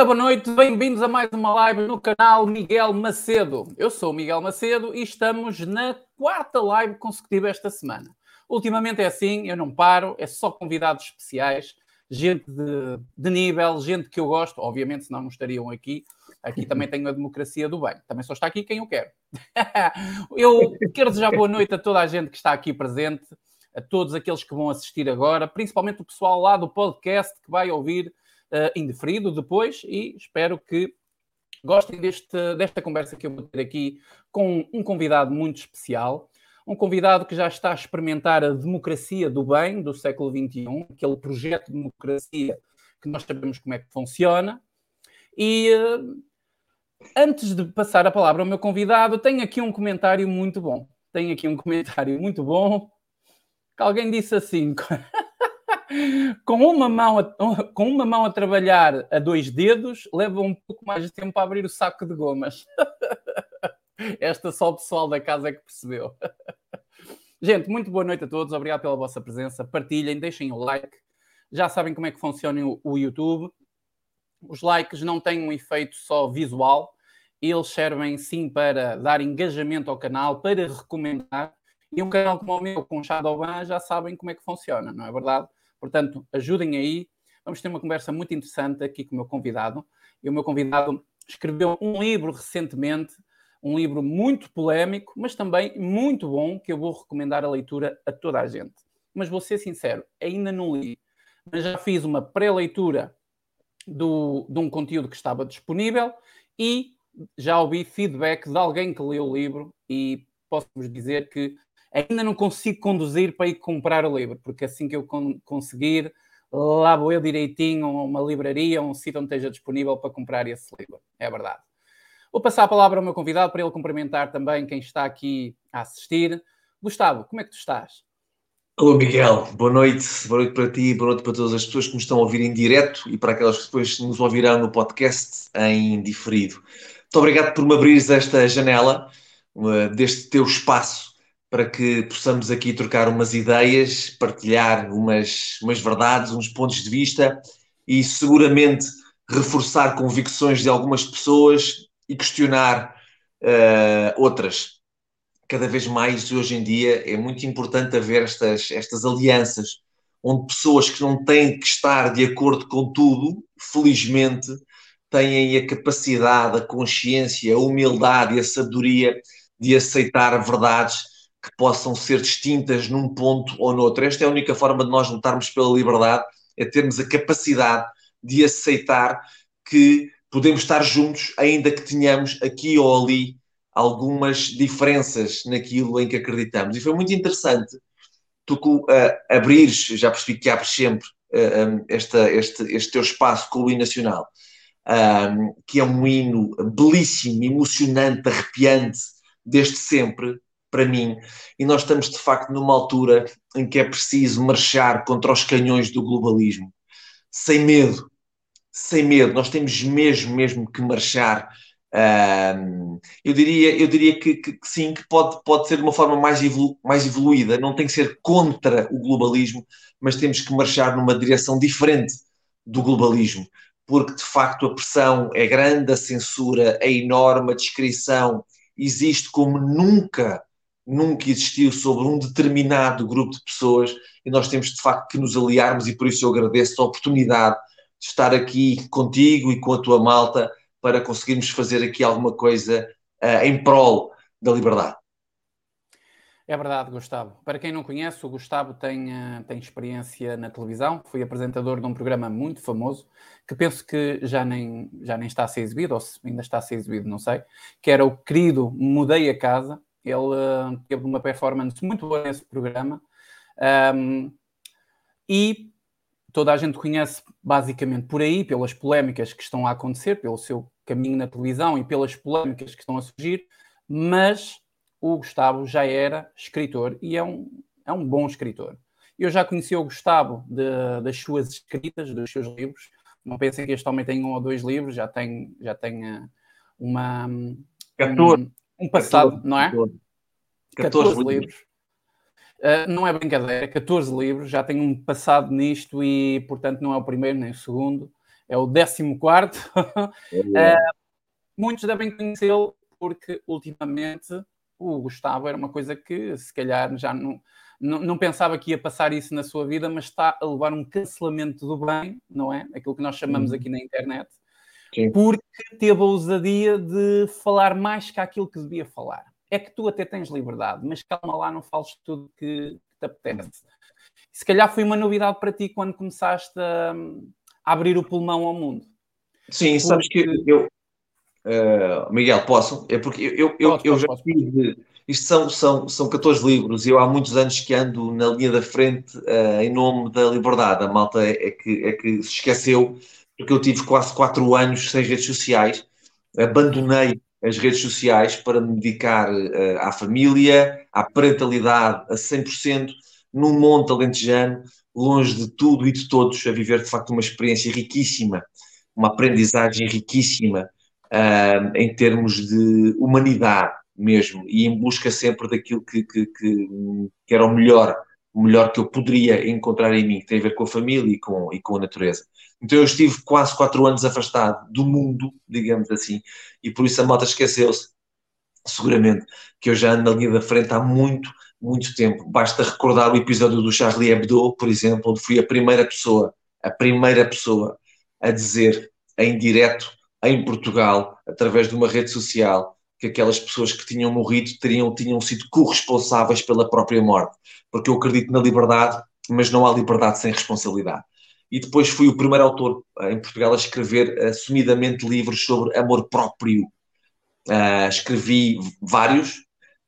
Ora, boa noite, bem-vindos a mais uma live no canal Miguel Macedo. Eu sou o Miguel Macedo e estamos na quarta live consecutiva esta semana. Ultimamente é assim, eu não paro, é só convidados especiais, gente de, de nível, gente que eu gosto, obviamente, senão não estariam aqui. Aqui também tenho a democracia do bem, também só está aqui quem eu quero. eu quero desejar boa noite a toda a gente que está aqui presente, a todos aqueles que vão assistir agora, principalmente o pessoal lá do podcast que vai ouvir uh, indeferido depois e espero que gostem deste, desta conversa que eu vou ter aqui com um convidado muito especial. Um convidado que já está a experimentar a democracia do bem do século XXI, aquele projeto de democracia que nós sabemos como é que funciona. E uh, antes de passar a palavra ao meu convidado, tenho aqui um comentário muito bom. Tenho aqui um comentário muito bom. Que alguém disse assim: com, uma mão a, com uma mão a trabalhar a dois dedos, leva um pouco mais de tempo a abrir o saco de gomas. Esta só o pessoal da casa é que percebeu. Gente, muito boa noite a todos. Obrigado pela vossa presença. Partilhem, deixem o like. Já sabem como é que funciona o, o YouTube. Os likes não têm um efeito só visual, eles servem sim para dar engajamento ao canal, para recomendar. E um canal como o meu, com Shadowban, já sabem como é que funciona, não é verdade? Portanto, ajudem aí. Vamos ter uma conversa muito interessante aqui com o meu convidado. E o meu convidado escreveu um livro recentemente, um livro muito polémico, mas também muito bom, que eu vou recomendar a leitura a toda a gente. Mas vou ser sincero, ainda não li, mas já fiz uma pré-leitura do, de um conteúdo que estava disponível e já ouvi feedback de alguém que leu o livro e posso-vos dizer que ainda não consigo conduzir para ir comprar o livro, porque assim que eu conseguir, lá vou eu direitinho a uma livraria, um sítio onde esteja disponível para comprar esse livro. É verdade. Vou passar a palavra ao meu convidado para ele cumprimentar também quem está aqui a assistir. Gustavo, como é que tu estás? Alô Miguel, boa noite, boa noite para ti, boa noite para todas as pessoas que nos estão a ouvir em direto e para aquelas que depois nos ouvirão no podcast em diferido. Muito obrigado por me abrires esta janela, deste teu espaço para que possamos aqui trocar umas ideias, partilhar umas, umas verdades, uns pontos de vista e seguramente reforçar convicções de algumas pessoas e questionar uh, outras. Cada vez mais hoje em dia é muito importante haver estas, estas alianças, onde pessoas que não têm que estar de acordo com tudo, felizmente, têm a capacidade, a consciência, a humildade e a sabedoria de aceitar verdades que possam ser distintas num ponto ou noutro. Esta é a única forma de nós lutarmos pela liberdade, é termos a capacidade de aceitar que podemos estar juntos, ainda que tenhamos aqui ou ali algumas diferenças naquilo em que acreditamos. E foi muito interessante tu uh, abrires, já percebi que abres sempre uh, um, esta, este, este teu espaço com o hino nacional, um, que é um hino belíssimo, emocionante, arrepiante, desde sempre, para mim, e nós estamos de facto numa altura em que é preciso marchar contra os canhões do globalismo, sem medo, sem medo, nós temos mesmo, mesmo que marchar. Um, eu diria, eu diria que, que, que, sim, que pode, pode ser de uma forma mais, evolu mais evoluída, não tem que ser contra o globalismo, mas temos que marchar numa direção diferente do globalismo, porque de facto a pressão é grande, a censura é enorme, a descrição existe como nunca nunca existiu sobre um determinado grupo de pessoas e nós temos de facto que nos aliarmos e por isso eu agradeço a oportunidade de estar aqui contigo e com a tua malta para conseguirmos fazer aqui alguma coisa uh, em prol da liberdade. É verdade, Gustavo. Para quem não conhece, o Gustavo tem, uh, tem experiência na televisão, foi apresentador de um programa muito famoso, que penso que já nem, já nem está a ser exibido, ou ainda está a ser exibido, não sei, que era o querido Mudei a Casa, ele uh, teve uma performance muito boa nesse programa. Um, e toda a gente conhece basicamente por aí, pelas polémicas que estão a acontecer, pelo seu caminho na televisão e pelas polémicas que estão a surgir, mas o Gustavo já era escritor e é um, é um bom escritor. Eu já conheci o Gustavo de, das suas escritas, dos seus livros. Não pensem que este homem tem um ou dois livros, já tem, já tem uh, uma. 14. Um, um passado, 14, não é? 14, 14 livros. Uh, não é brincadeira, 14 livros, já tem um passado nisto e, portanto, não é o primeiro nem o segundo. é o 14. É. uh, muitos devem conhecê-lo porque ultimamente o Gustavo era uma coisa que se calhar já não, não, não, pensava que ia passar isso na sua vida, mas está a levar um cancelamento do bem, não é? Aquilo que nós chamamos uhum. aqui na internet, Sim. porque teve a ousadia de falar mais que aquilo que devia falar. É que tu até tens liberdade, mas calma lá, não fales tudo que te apetece. Se calhar foi uma novidade para ti quando começaste a, a abrir o pulmão ao mundo. Sim, porque... sabes que eu, uh, Miguel, posso? É porque eu, eu, posso, eu já tive. Isto são, são, são 14 livros e eu há muitos anos que ando na linha da frente uh, em nome da liberdade. A malta é, é, que, é que se esqueceu, porque eu tive quase 4 anos sem redes sociais, abandonei as redes sociais para me dedicar uh, à família, à parentalidade a 100%, num monte alentejano, longe de tudo e de todos, a viver de facto uma experiência riquíssima, uma aprendizagem riquíssima uh, em termos de humanidade mesmo, e em busca sempre daquilo que, que, que, que, era o melhor, o melhor que eu poderia encontrar em mim, que tem a ver com a família e com, e com a natureza. Então eu estive quase quatro anos afastado do mundo, digamos assim, e por isso a malta esqueceu-se, seguramente, que eu já ando na linha da frente há muito, muito tempo. Basta recordar o episódio do Charlie Hebdo, por exemplo, onde fui a primeira pessoa, a primeira pessoa a dizer em direto em Portugal, através de uma rede social, que aquelas pessoas que tinham morrido teriam, tinham sido corresponsáveis pela própria morte. Porque eu acredito na liberdade, mas não há liberdade sem responsabilidade. E depois fui o primeiro autor eh, em Portugal a escrever assumidamente livros sobre amor próprio. Uh, escrevi vários.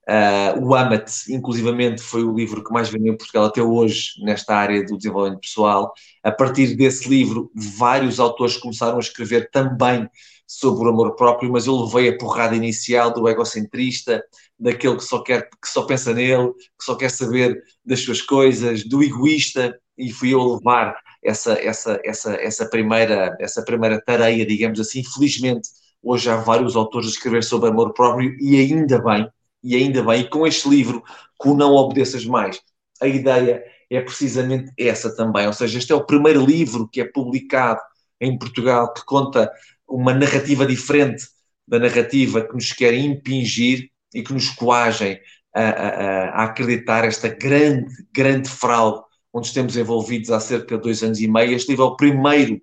Uh, o Amat, inclusivamente, foi o livro que mais vendeu em Portugal até hoje nesta área do desenvolvimento pessoal. A partir desse livro, vários autores começaram a escrever também sobre o amor próprio, mas eu levei a porrada inicial do egocentrista, daquele que só quer, que só pensa nele, que só quer saber das suas coisas, do egoísta, e fui eu levar essa, essa, essa, essa, primeira, essa primeira tareia, digamos assim. Felizmente, hoje há vários autores a escrever sobre amor próprio, e ainda bem, e ainda bem, e com este livro, com Não Obedeças Mais, a ideia é precisamente essa também, ou seja, este é o primeiro livro que é publicado em Portugal que conta uma narrativa diferente da narrativa que nos querem impingir e que nos coagem a, a, a, acreditar esta grande, grande fraude onde estamos envolvidos há cerca de dois anos e meio. Este livro é o primeiro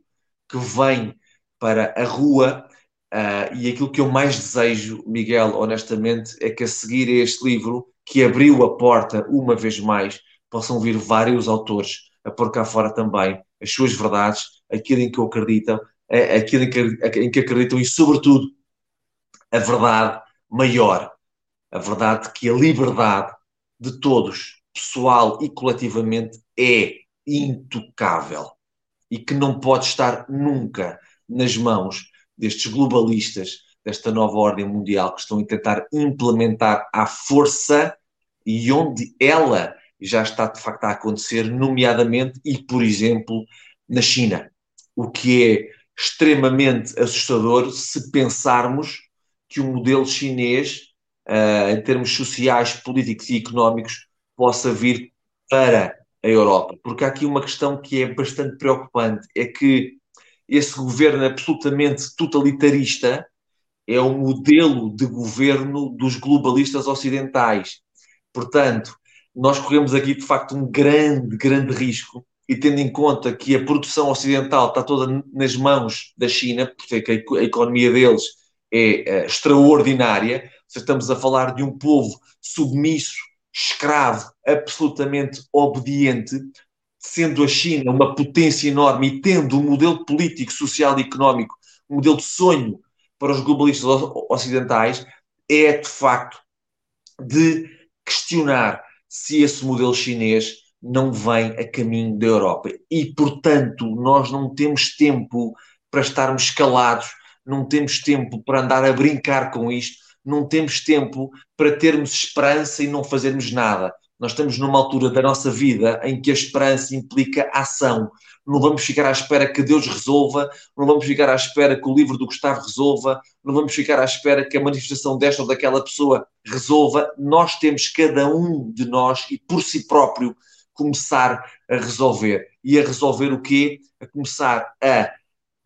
que vem para a rua uh, e aquilo que eu mais desejo, Miguel, honestamente, é que a seguir a este livro, que abriu a porta uma vez mais, possam vir vários autores a pôr cá fora também as suas verdades, aquilo em que acreditam é, aquilo em que, em que acreditam e, sobretudo, a verdade maior, a verdade que a liberdade de todos, pessoal e coletivamente, é intocável e que não pode estar nunca nas mãos destes globalistas, desta nova ordem mundial que estão a tentar implementar à força e onde ela já está de facto a acontecer, nomeadamente e, por exemplo, na China, o que é extremamente assustador se pensarmos que o modelo chinês, uh, em termos sociais, políticos e económicos, possa vir para a Europa. Porque há aqui uma questão que é bastante preocupante: é que esse governo absolutamente totalitarista é o modelo de governo dos globalistas ocidentais. Portanto, nós corremos aqui de facto um grande, grande risco e tendo em conta que a produção ocidental está toda nas mãos da China, porque a economia deles é, é extraordinária, estamos a falar de um povo submisso, escravo, absolutamente obediente, sendo a China uma potência enorme e tendo um modelo político, social e económico, um modelo de sonho para os globalistas ocidentais, é de facto de questionar se esse modelo chinês não vem a caminho da Europa. E, portanto, nós não temos tempo para estarmos calados, não temos tempo para andar a brincar com isto, não temos tempo para termos esperança e não fazermos nada. Nós estamos numa altura da nossa vida em que a esperança implica ação. Não vamos ficar à espera que Deus resolva, não vamos ficar à espera que o livro do Gustavo resolva, não vamos ficar à espera que a manifestação desta ou daquela pessoa resolva. Nós temos, cada um de nós, e por si próprio, começar a resolver. E a resolver o quê? A começar a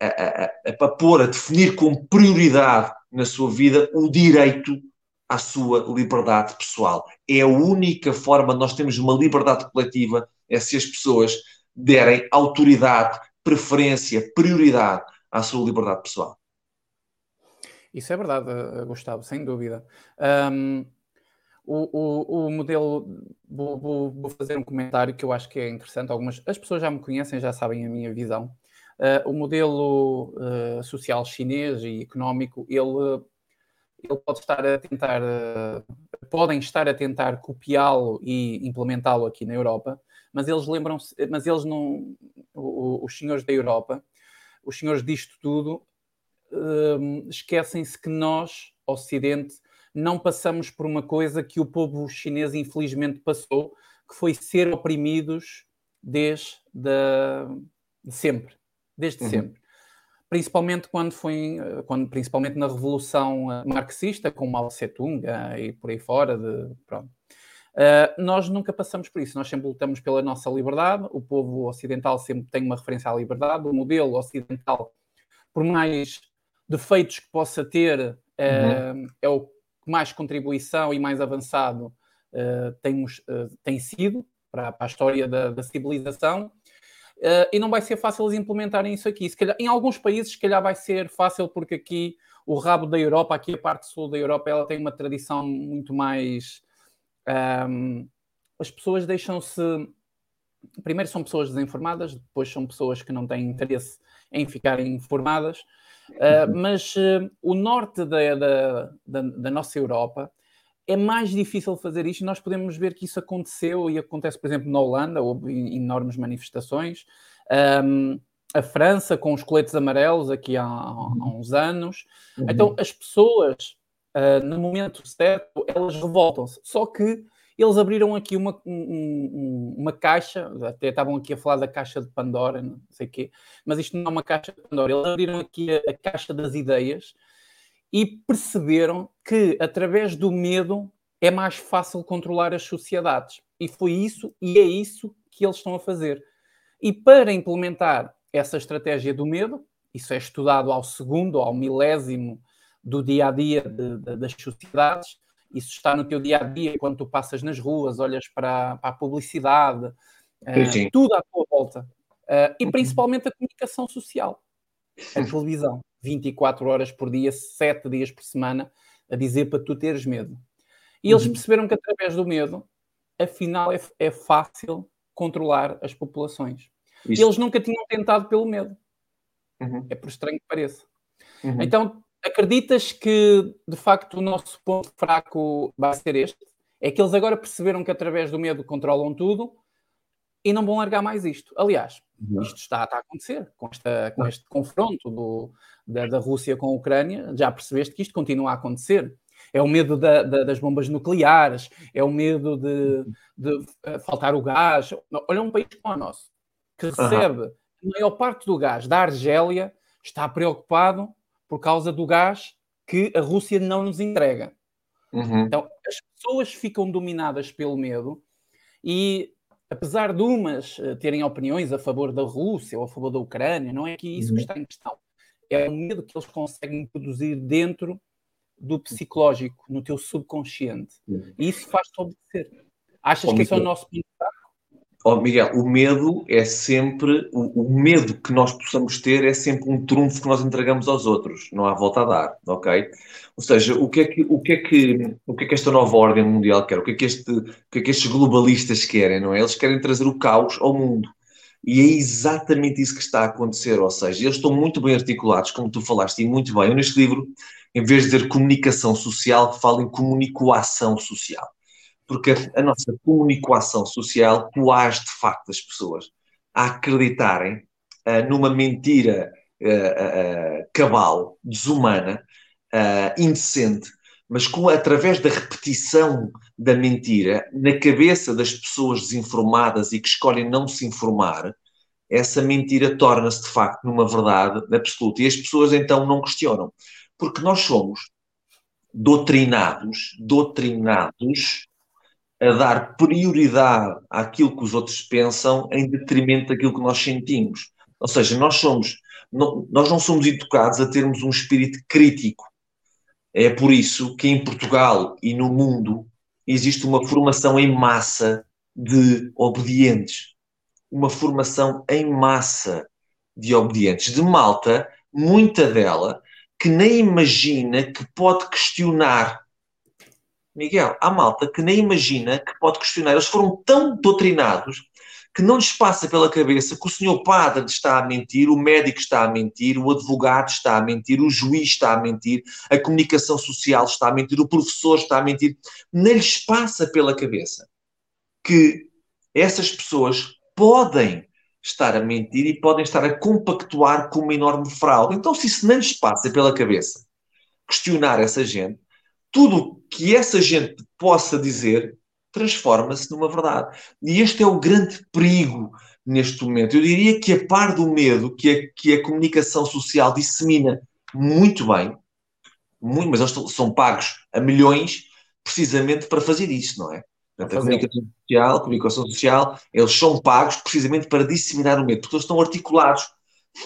a, a, a, a pôr, a definir como prioridade na sua vida o direito à sua liberdade pessoal. É a única forma de nós termos uma liberdade coletiva, é se as pessoas derem autoridade, preferência, prioridade à sua liberdade pessoal. Isso é verdade, eh, Gustavo, sem dúvida. Um, o, o, o, modelo, vou, vou, vou, fazer um comentário que eu acho que é interessante. Algumas as pessoas já me conhecem, já sabem a minha visão. Uh, o modelo uh, social chinês e económico, ele, ele pode estar a tentar, uh, podem estar a tentar copiá-lo e implementá-lo aqui na Europa, mas eles lembram-se, mas eles não, os senhores da Europa, os senhores disto tudo, esquecem-se que nós, Ocidente, não passamos por uma coisa que o povo chinês infelizmente passou, que foi ser oprimidos desde de sempre, desde uhum. sempre. Principalmente quando foi, quando, principalmente na revolução eh, marxista, com Mao Tse-tung uh, e por aí fora, de, pronto. Uh, nós nunca passamos por isso, nós sempre lutamos pela nossa liberdade, o povo ocidental sempre tem uma referência à liberdade, o modelo ocidental, por mais defeitos que possa ter, uh, uhum. é o mais contribuição e mais avançado uh, temos, tem sido para, para, a história da, da civilização. Uh, e não vai ser fácil eles implementarem isso aqui. Se calhar, em alguns países, se calhar vai ser fácil, porque aqui o rabo da Europa, aqui a parte sul da Europa, ela tem uma tradição muito mais. Um, ehm, as pessoas deixam-se. Primeiro são pessoas desinformadas, depois são pessoas que não têm interesse em ficarem informadas. Uh, mas uh, o norte da, da, da, da, nossa Europa é mais difícil fazer isto. Nós podemos ver que isso aconteceu e acontece, por exemplo, na Holanda, houve enormes manifestações. Um, a França, com os coletes amarelos, aqui há, há uns anos. Uhum. Então, as pessoas, uh, no momento certo, elas revoltam-se. Só que eles abriram aqui uma, um, uma caixa, até estavam aqui a falar da caixa de Pandora, não sei o quê, mas isto não é uma caixa de Pandora. Eles abriram aqui a, a caixa das ideias e perceberam que através do medo é mais fácil controlar as sociedades. E foi isso e é isso que eles estão a fazer. E para implementar essa estratégia do medo, isso é estudado ao segundo, ao milésimo do dia a dia de, de, das sociedades, isso está no teu dia a dia, quando tu passas nas ruas, olhas para, para a publicidade, uh, tudo à tua volta. Uh, e uhum. principalmente a comunicação social, a televisão, 24 horas por dia, 7 dias por semana, a dizer para tu teres medo. E eles uhum. perceberam que através do medo, afinal, é, é fácil controlar as populações. Isso. Eles nunca tinham tentado pelo medo. Uhum. É por estranho que pareça. Uhum. Então, acreditas que de facto o nosso ponto fraco vai ser este? É que eles agora perceberam que através do medo controlam tudo e não vão largar mais isto. Aliás, uhum. isto está, está, a acontecer com, esta, com este confronto do, da, da, Rússia com a Ucrânia. Já percebeste que isto continua a acontecer. É o medo da, da, das bombas nucleares, é o medo de, de uh, faltar o gás. Olha um país como o nosso, que recebe uhum. a maior parte do gás da Argélia, está preocupado por causa do gás que a Rússia não nos entrega. Uhum. Então, as pessoas ficam dominadas pelo medo e, apesar de umas uh, terem opiniões a favor da Rússia ou a favor da Ucrânia, não é que isso uhum. que está em questão. É o medo que eles conseguem produzir dentro do psicológico, no teu subconsciente. Uhum. E isso faz-te obedecer. Achas que esse é o nosso ponto Oh, Miguel, o medo é sempre, o, o, medo que nós possamos ter é sempre um trunfo que nós entregamos aos outros, não há volta a dar, ok? Ou seja, o que é que, o que, é que, o que, é que esta nova ordem mundial quer? O que, é que este, o que é que estes globalistas querem, não é? Eles querem trazer o caos ao mundo. E é exatamente isso que está a acontecer, ou seja, eles estão muito bem articulados, como tu falaste, e muito bem. Eu neste livro, em vez de dizer comunicação social, falo em comunicação social porque a, nossa comunicação social coage de facto as pessoas a acreditarem uh, numa mentira uh, cabal, desumana, indecente, mas com, através da repetição da mentira na cabeça das pessoas desinformadas e que escolhem não se informar, essa mentira torna-se de facto numa verdade absoluta. E as pessoas então não questionam, porque nós somos doutrinados, doutrinados a dar prioridade àquilo que os outros pensam em detrimento daquilo que nós sentimos. Ou seja, nós somos não, nós não somos educados a termos um espírito crítico. É por isso que em Portugal e no mundo existe uma formação em massa de obedientes. Uma formação em massa de obedientes. De malta, muita dela, que nem imagina que pode questionar. Miguel, há malta que nem imagina que pode questionar. Eles foram tão doutrinados que não lhes passa pela cabeça que o senhor padre está a mentir, o médico está a mentir, o advogado está a mentir, o juiz está a mentir, a comunicação social está a mentir, o professor está a mentir. Nem lhes passa pela cabeça que essas pessoas podem estar a mentir e podem estar a compactuar com uma enorme fraude. Então, se isso não lhes passa pela cabeça, questionar essa gente, tudo que essa gente possa dizer transforma-se numa verdade. E este é o grande perigo neste momento. Eu diria que a par do medo que a, que a comunicação social dissemina muito bem, muito, mas eles são pagos a milhões precisamente para fazer isso, não é? Portanto, a comunicação social, a comunicação social, eles são pagos precisamente para disseminar o medo, porque eles estão articulados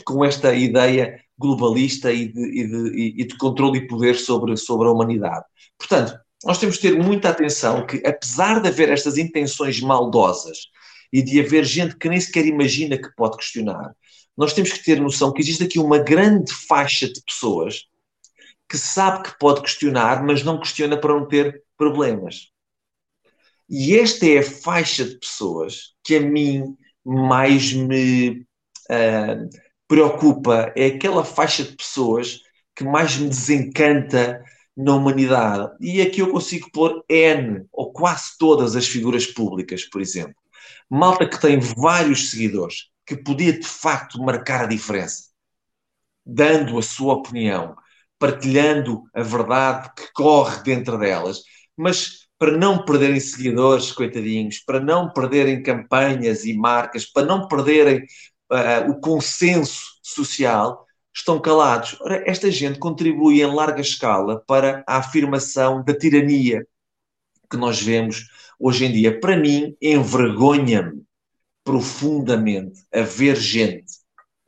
com esta ideia globalista e de, e de, e de controle e poder sobre, sobre a humanidade. Portanto, nós temos de ter muita atenção que, apesar de haver estas intenções maldosas e de haver gente que nem sequer imagina que pode questionar, nós temos que ter noção que existe aqui uma grande faixa de pessoas que sabe que pode questionar, mas não questiona para não ter problemas. E esta é a faixa de pessoas que a mim mais me uh, preocupa. É aquela faixa de pessoas que mais me desencanta na humanidade. E aqui eu consigo pôr N, ou quase todas as figuras públicas, por exemplo. Malta que tem vários seguidores, que podia de facto marcar a diferença, dando a sua opinião, partilhando a verdade que corre dentro delas, mas para não perderem seguidores, coitadinhos, para não perderem campanhas e marcas, para não perderem uh, o consenso social, estão calados. Ora, esta gente contribui em larga escala para a afirmação da tirania que nós vemos hoje em dia. Para mim, envergonha-me profundamente a ver gente,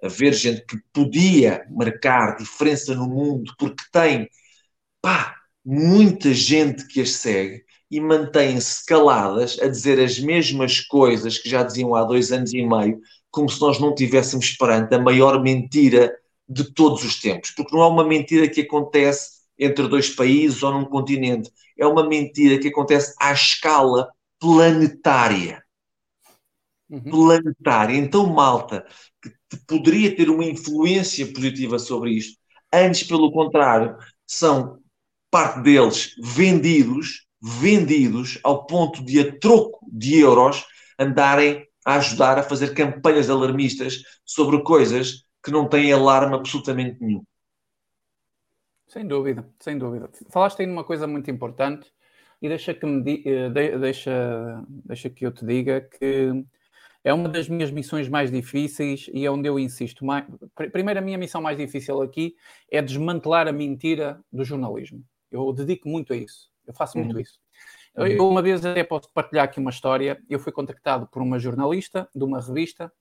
a ver gente que podia marcar diferença no mundo porque tem, pá, muita gente que as segue e mantêm-se caladas a dizer as mesmas coisas que já diziam há dois anos e meio, como se nós não tivéssemos perante a maior mentira de todos os tempos, porque não é uma mentira que acontece entre dois países ou num continente, é uma mentira que acontece à escala planetária. Uhum. Planetária. Então, malta, que poderia ter uma influência positiva sobre isto, antes, pelo contrário, são parte deles vendidos, vendidos ao ponto de, a troco de euros, andarem a ajudar a fazer campanhas alarmistas sobre coisas que não têm alarme absolutamente nenhum. Sem dúvida, sem dúvida. Falaste aí numa coisa muito importante e deixa que, me eh, deixa, deixa que eu te diga que é uma das minhas missões mais difíceis e é onde eu insisto mais. Primeiro, a minha missão mais difícil aqui é desmantelar a mentira do jornalismo. Eu dedico muito a isso. Eu faço muito uhum. isso. Eu, eu, uma vez até posso partilhar aqui uma história. Eu fui contactado por uma jornalista de uma revista.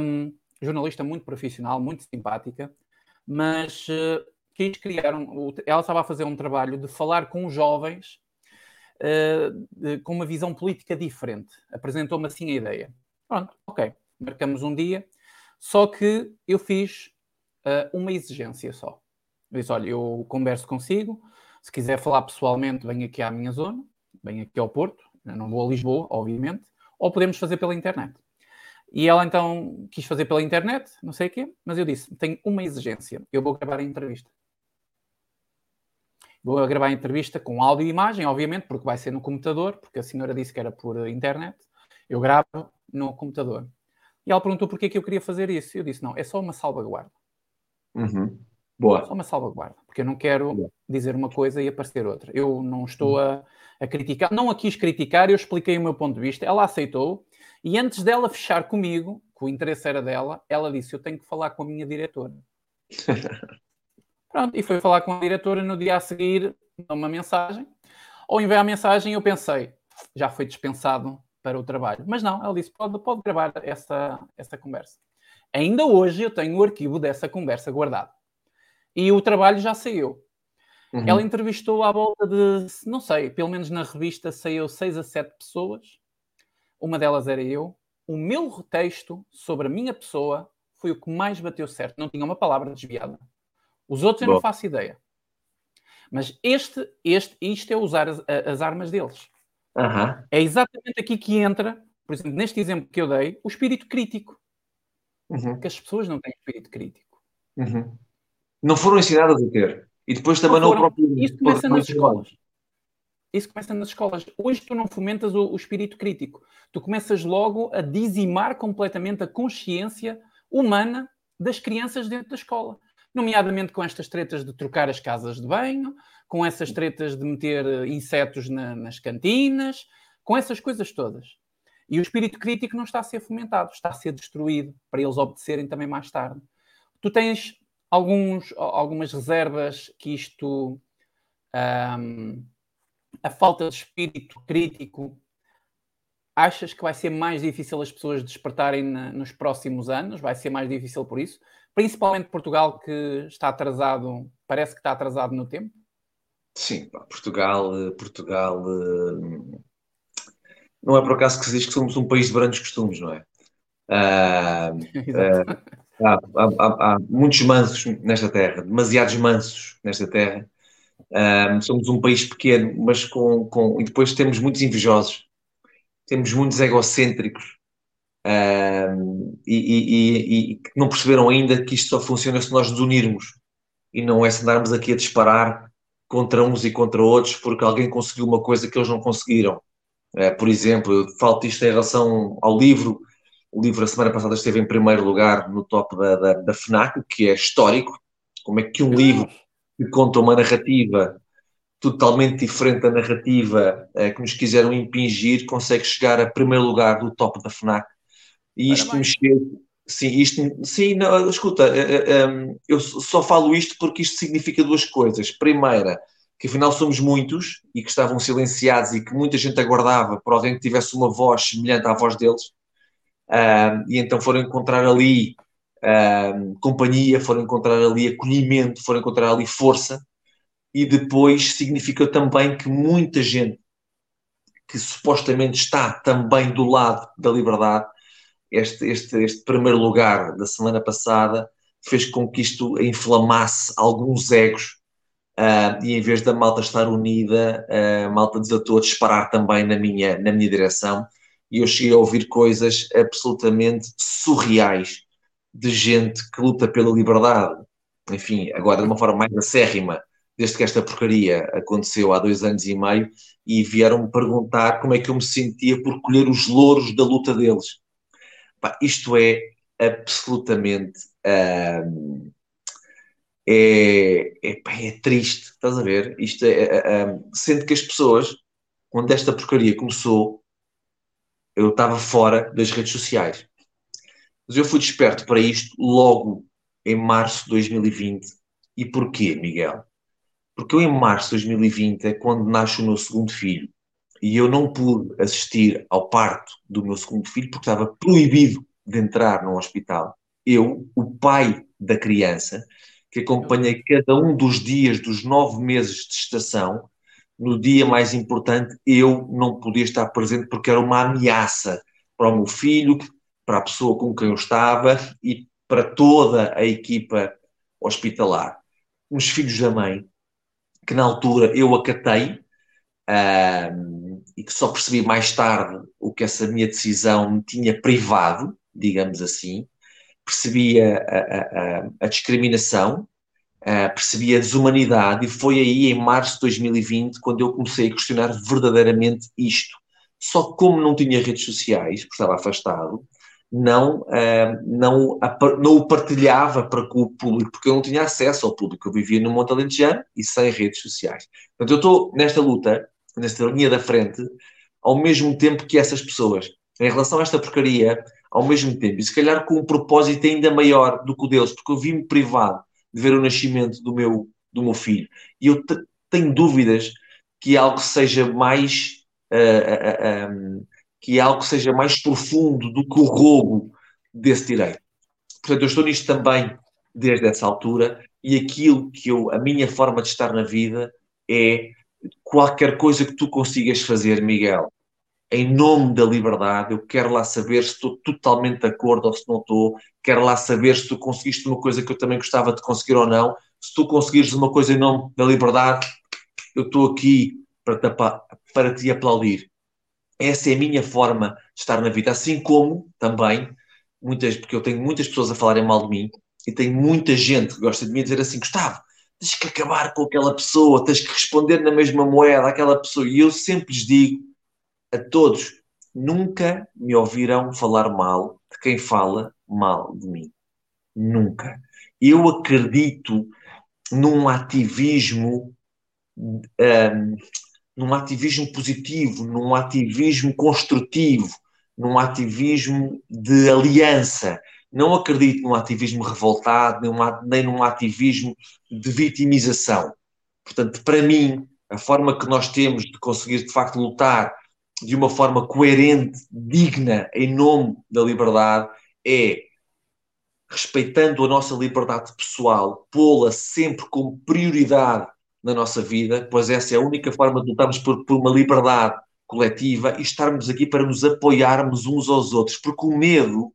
Um, jornalista muito profissional, muito simpática, mas uh, quis criar um, ela estava a fazer um trabalho de falar com jovens uh, de, com uma visão política diferente. Apresentou-me assim a ideia. Pronto, ok, marcamos um dia, só que eu fiz uh, uma exigência só. Eu disse: olha, eu converso consigo, se quiser falar pessoalmente, venha aqui à minha zona, venha aqui ao Porto, eu não vou a Lisboa, obviamente, ou podemos fazer pela internet. E ela então quis fazer pela internet, não sei o quê, mas eu disse: tenho uma exigência, eu vou gravar a entrevista. Vou gravar a entrevista com áudio e imagem, obviamente, porque vai ser no computador, porque a senhora disse que era por internet. Eu gravo no computador. E ela perguntou porquê que eu queria fazer isso. Eu disse: não, é só uma salvaguarda. Uhum. Boa. Só uma salvaguarda, porque eu não quero Boa. dizer uma coisa e aparecer outra. Eu não estou uhum. a, a criticar, não a quis criticar, eu expliquei o meu ponto de vista, ela aceitou, e antes dela fechar comigo, que o interesse era dela, ela disse: Eu tenho que falar com a minha diretora. Pronto, e foi falar com a diretora no dia a seguir, uma mensagem. Ao enviar a mensagem, eu pensei: já foi dispensado para o trabalho. Mas não, ela disse: pode, pode gravar essa, essa conversa. Ainda hoje eu tenho o arquivo dessa conversa guardado. E o trabalho já saiu. Uhum. Ela entrevistou à volta de, não sei, pelo menos na revista saiu seis a sete pessoas. Uma delas era eu. O meu texto sobre a minha pessoa foi o que mais bateu certo. Não tinha uma palavra desviada. Os outros eu não faço ideia. Mas este, este, isto é usar as, as armas deles. Uhum. É exatamente aqui que entra, por exemplo, neste exemplo que eu dei, o espírito crítico. Uhum. Que as pessoas não têm espírito crítico. Uhum. Não foram ensinadas a ter. E depois também não, não próprio. Isso começa nas escolas. Isso começa nas escolas. Hoje tu não fomentas o, o, espírito crítico. Tu começas logo a dizimar completamente a consciência humana das crianças dentro da escola. Nomeadamente com estas tretas de trocar as casas de banho, com essas tretas de meter eh, insetos na, nas cantinas, com essas coisas todas. E o espírito crítico não está a ser fomentado, está a ser destruído para eles obedecerem também mais tarde. Tu tens alguns, algumas reservas que isto, um, a falta de espírito crítico, achas que vai ser mais difícil as pessoas despertarem na, nos próximos anos? Vai ser mais difícil por isso? Principalmente Portugal, que está atrasado, parece que está atrasado no tempo? Sim, Portugal, Portugal eh, não é por acaso que se diz que somos um país de grandes costumes, não é? Uh, uh, Há, há, há, muitos mansos nesta terra, demasiados mansos nesta terra. Um, somos um país pequeno, mas com, com. E depois temos muitos invejosos, temos muitos egocêntricos um, e, e, e, que não perceberam ainda que isto só funciona se nós nos unirmos e não é se andarmos aqui a disparar contra uns e contra outros porque alguém conseguiu uma coisa que eles não conseguiram. Uh, por exemplo, falo isto em relação ao livro o livro, a semana passada, esteve em primeiro lugar no top da, da, da FNAC, o que é histórico. Como é que um livro que conta uma narrativa totalmente diferente da narrativa eh, que nos quiseram impingir consegue chegar a primeiro lugar do top da FNAC. E isto mexeu. Sim, isto, sim não, escuta, eh, eh, eu só falo isto porque isto significa duas coisas. Primeira, que afinal somos muitos e que estavam silenciados e que muita gente aguardava por alguém que tivesse uma voz semelhante à voz deles e então foram encontrar ali companhia, foram encontrar ali acolhimento, foram encontrar ali força, e depois significa também que muita gente que supostamente está também do lado da liberdade, este, este, este primeiro lugar da semana passada fez com que isto inflamasse alguns egos Uh, e em vez da malta estar unida, a malta desatou a disparar também na minha, na minha direção e eu cheguei a ouvir coisas absolutamente surreais de gente que luta pela liberdade, enfim, agora de uma forma mais acérrima, desde que esta porcaria aconteceu há dois anos e meio, e vieram-me perguntar como é que eu me sentia por colher os louros da luta deles. Pá, isto é absolutamente. É, é, é, triste, estás a ver? Isto é, é, é, sendo que as pessoas, quando esta porcaria começou, eu estava fora das redes sociais. Mas eu fui desperto para isto logo em março de 2020. E porquê, Miguel? Porque eu em março de 2020 é quando nasce o meu segundo filho. E eu não pude assistir ao parto do meu segundo filho porque estava proibido de entrar no hospital. Eu, o pai da criança, que acompanhei cada um dos dias dos nove meses de gestação, no dia mais importante, eu não podia estar presente porque era uma ameaça para o meu filho, para a pessoa com quem eu estava e para toda a equipa hospitalar. Uns filhos da mãe, que na altura eu acatei uh, e que só percebi mais tarde o que essa minha decisão me tinha privado, digamos assim, percebi a, a, a, a discriminação, uh, percebi a desumanidade e foi aí em março de 2020 quando eu comecei a questionar verdadeiramente isto. Só como não tinha redes sociais, porque estava afastado, não, uh, não, não o partilhava para com o público, porque eu não tinha acesso ao público. Eu vivia no Monte Alentejano e sem redes sociais. Portanto, eu estou nesta luta, nesta linha da frente, ao mesmo tempo que essas pessoas. Em relação a esta porcaria, ao mesmo tempo, e se calhar com um propósito ainda maior do que o deles, porque eu vi-me privado de ver o nascimento do meu, do meu filho. E eu tenho dúvidas que algo seja mais uh, uh, um, que algo seja mais profundo do que o roubo desse direito. Portanto, eu estou nisto também desde essa altura e aquilo que eu, a minha forma de estar na vida é qualquer coisa que tu consigas fazer, Miguel, em nome da liberdade, eu quero lá saber se estou totalmente de acordo ou se não estou, quero lá saber se tu conseguiste uma coisa que eu também gostava de conseguir ou não, se tu conseguires uma coisa em nome da liberdade, eu estou aqui para te, para te aplaudir. Essa é a minha forma de estar na vida, assim como também, muitas, porque eu tenho muitas pessoas a falarem mal de mim, e tenho muita gente que gosta de mim a dizer assim, Gustavo, tens que acabar com aquela pessoa, tens que responder na mesma moeda àquela pessoa. E eu sempre lhes digo a todos, nunca me ouvirão falar mal de quem fala mal de mim. Nunca. Eu acredito num ativismo, um, num ativismo positivo, num ativismo construtivo, num ativismo de aliança, não acredito num ativismo revoltado, nem, uma, nem num ativismo de vitimização. Portanto, para mim, a forma que nós temos de conseguir, de facto, lutar de uma forma coerente, digna, em nome da liberdade, é respeitando a nossa liberdade pessoal, pô-la sempre como prioridade na nossa vida, pois essa é a única forma de lutarmos por, por uma liberdade coletiva e estarmos aqui para nos apoiarmos uns aos outros, porque o medo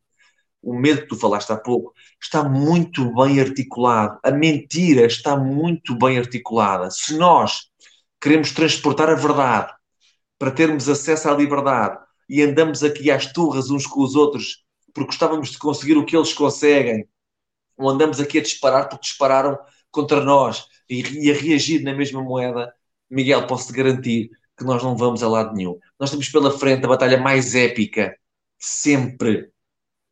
o medo que tu falaste há pouco, está muito bem articulado. A mentira está muito bem articulada. Se nós queremos transportar a verdade para termos acesso à liberdade e andamos aqui às turras uns com os outros porque gostávamos de conseguir o que eles conseguem, ou andamos aqui a disparar porque dispararam contra nós e, a reagir na mesma moeda, Miguel, posso-te garantir que nós não vamos a lado nenhum. Nós temos pela frente a batalha mais épica sempre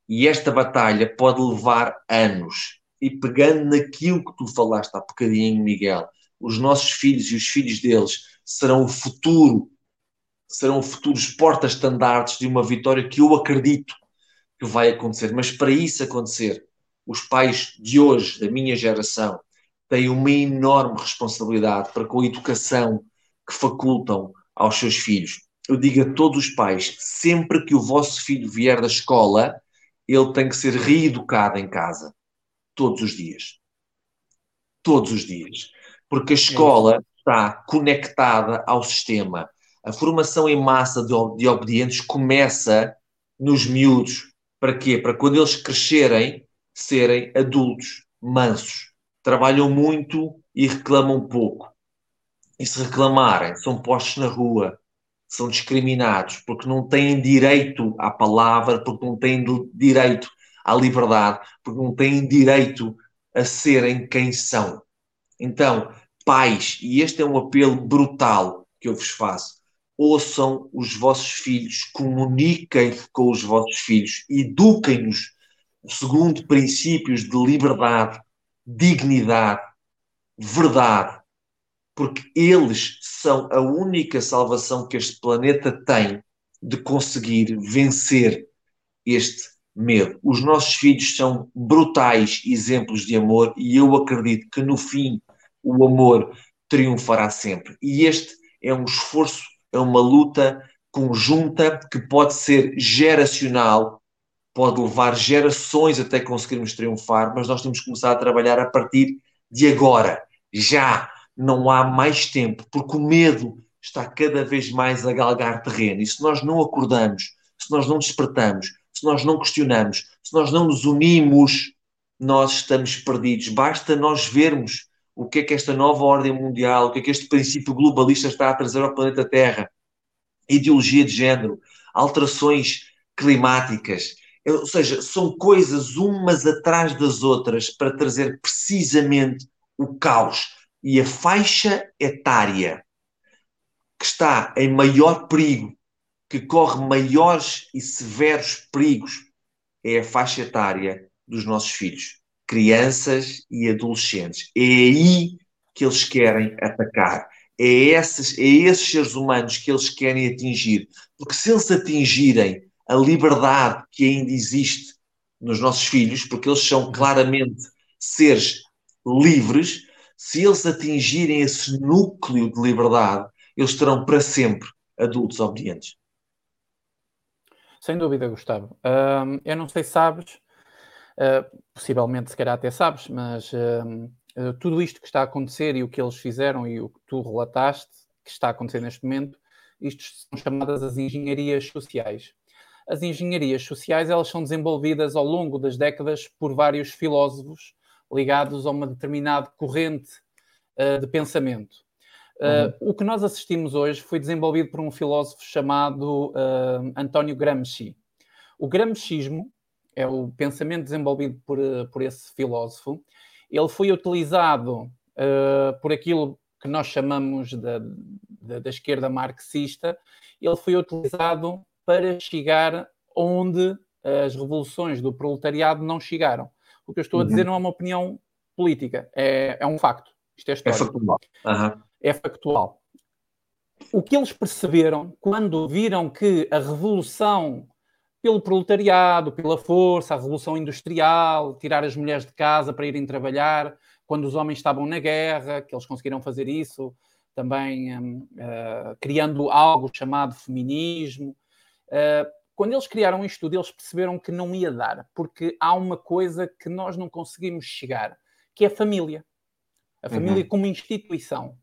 e esta batalha pode levar anos. E pegando naquilo que tu falaste há bocadinho, Miguel, os nossos filhos e os filhos deles serão o futuro, serão futuros porta-estandartes de uma vitória que eu acredito que vai acontecer. Mas para isso acontecer, os pais de hoje, da minha geração, têm uma enorme responsabilidade para com a educação que facultam aos seus filhos. Eu digo a todos os pais, sempre que o vosso filho vier da escola, ele tem que ser reeducado em casa. Todos os dias. Todos os dias. Porque a escola está conectada ao sistema. A formação em massa de, de obedientes começa nos miúdos. Para quê? Para quando eles crescerem, serem adultos, mansos. Trabalham muito e reclamam pouco. E se reclamarem, são postos na rua, são discriminados porque não têm direito à palavra, porque não têm direito à liberdade, porque não têm direito a serem quem são. Então, pais, e este é um apelo brutal que eu vos faço, ouçam os vossos filhos, comuniquem com os vossos filhos, eduquem-nos segundo princípios de liberdade, dignidade, verdade, porque eles são a única salvação que este planeta tem de conseguir vencer este medo. Os nossos filhos são brutais exemplos de amor e eu acredito que no fim o amor triunfará sempre. E este é um esforço, é uma luta conjunta que pode ser geracional, pode levar gerações até conseguirmos triunfar, mas nós temos que começar a trabalhar a partir de agora, já não há mais tempo, porque o medo está cada vez mais a galgar terreno. E se nós não acordamos, se nós não despertamos, se nós não questionamos, se nós não nos unimos, nós estamos perdidos. Basta nós vermos o que é que esta nova ordem mundial, o que é que este princípio globalista está a trazer ao planeta Terra. Ideologia de género, alterações climáticas, ou seja, são coisas umas atrás das outras para trazer precisamente o caos e a faixa etária que está em maior perigo, que corre maiores e severos perigos, é a faixa etária dos nossos filhos, crianças e adolescentes. É aí que eles querem atacar. É esses, é esses seres humanos que eles querem atingir. Porque se eles atingirem a liberdade que ainda existe nos nossos filhos, porque eles são claramente seres livres, se eles atingirem esse núcleo de liberdade, eles terão para sempre adultos obedientes. Sem dúvida, Gustavo. Uh, eu não sei se sabes, Uh, possivelmente, se calhar até sabes, mas uh, uh, tudo isto que está a acontecer e o que eles fizeram e o que tu relataste, que está a acontecer neste momento, isto são chamadas as engenharias sociais. As engenharias sociais elas são desenvolvidas ao longo das décadas por vários filósofos ligados a uma determinada corrente de pensamento. Uh, uhum. O que nós assistimos hoje foi desenvolvido por um filósofo chamado António Gramsci. O Gramscismo é o pensamento desenvolvido por, por esse filósofo. Ele foi utilizado por aquilo que nós chamamos da, da, da esquerda marxista, ele foi utilizado para chegar onde as revoluções do proletariado não chegaram. O que eu estou a dizer uhum. não é uma opinião política, é, é um facto. Isto é, é factual. Uhum. É factual. O que eles perceberam quando viram que a revolução pelo proletariado, pela força, a revolução industrial, tirar as mulheres de casa para irem trabalhar, quando os homens estavam na guerra, que eles conseguiram fazer isso, também uh, criando algo chamado feminismo. Uh, quando eles criaram isto tudo, eles perceberam que não ia dar, porque há uma coisa que nós não conseguimos chegar, que é a família. A família uhum. como instituição.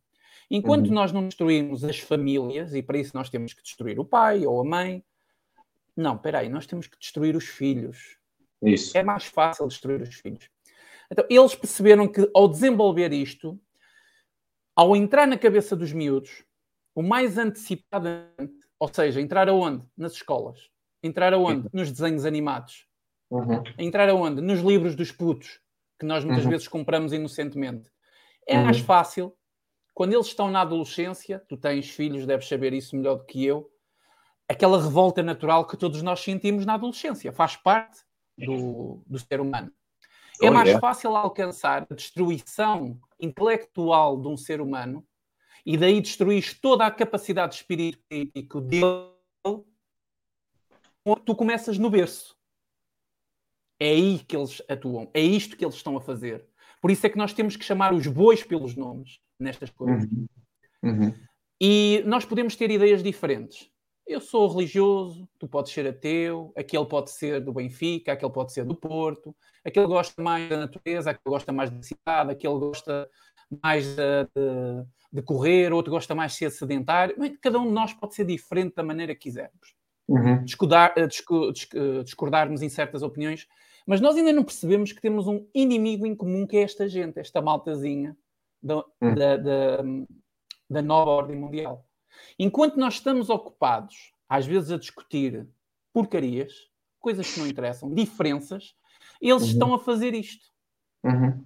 Enquanto uhum. nós não destruímos as famílias, e para isso nós temos que destruir o pai ou a mãe, não, espera aí, nós temos que destruir os filhos. Isso. É mais fácil destruir os filhos. Então, eles perceberam que ao desenvolver isto, ao entrar na cabeça dos miúdos, o mais antecipadamente, ou seja, entrar aonde? Nas escolas. Entrar aonde? Nos desenhos animados. Uhum. Entrar aonde? Nos livros dos putos, que nós muitas uhum. vezes compramos inocentemente. É uhum. mais fácil, quando eles estão na adolescência, tu tens filhos, deves saber isso melhor do que eu, aquela revolta natural que todos nós sentimos na adolescência, faz parte do, do ser humano. É mais fácil alcançar a destruição intelectual de um ser humano e daí destruís toda a capacidade de espírito crítico dele, tu começas no berço. É aí que eles atuam, é isto que eles estão a fazer. Por isso é que nós temos que chamar os bois pelos nomes nestas coisas. Uhum. Uhum. E nós podemos ter ideias diferentes eu sou religioso, tu podes ser ateu, aquele pode ser do Benfica, aquele pode ser do Porto, aquele gosta mais da natureza, aquele gosta mais da cidade, aquele gosta mais de, de, de correr, outro gosta mais de ser sedentário. Cada um de nós pode ser diferente da maneira que quisermos. Uhum. Discordar, eh, eh, discordarmos em certas opiniões, mas nós ainda não percebemos que temos um inimigo em comum que é esta gente, esta maltazinha da, uhum. da, da, da nova ordem mundial. Enquanto nós estamos ocupados, às vezes, a discutir porcarias, coisas que não interessam, diferenças, eles uhum. estão a fazer isto. Uhum.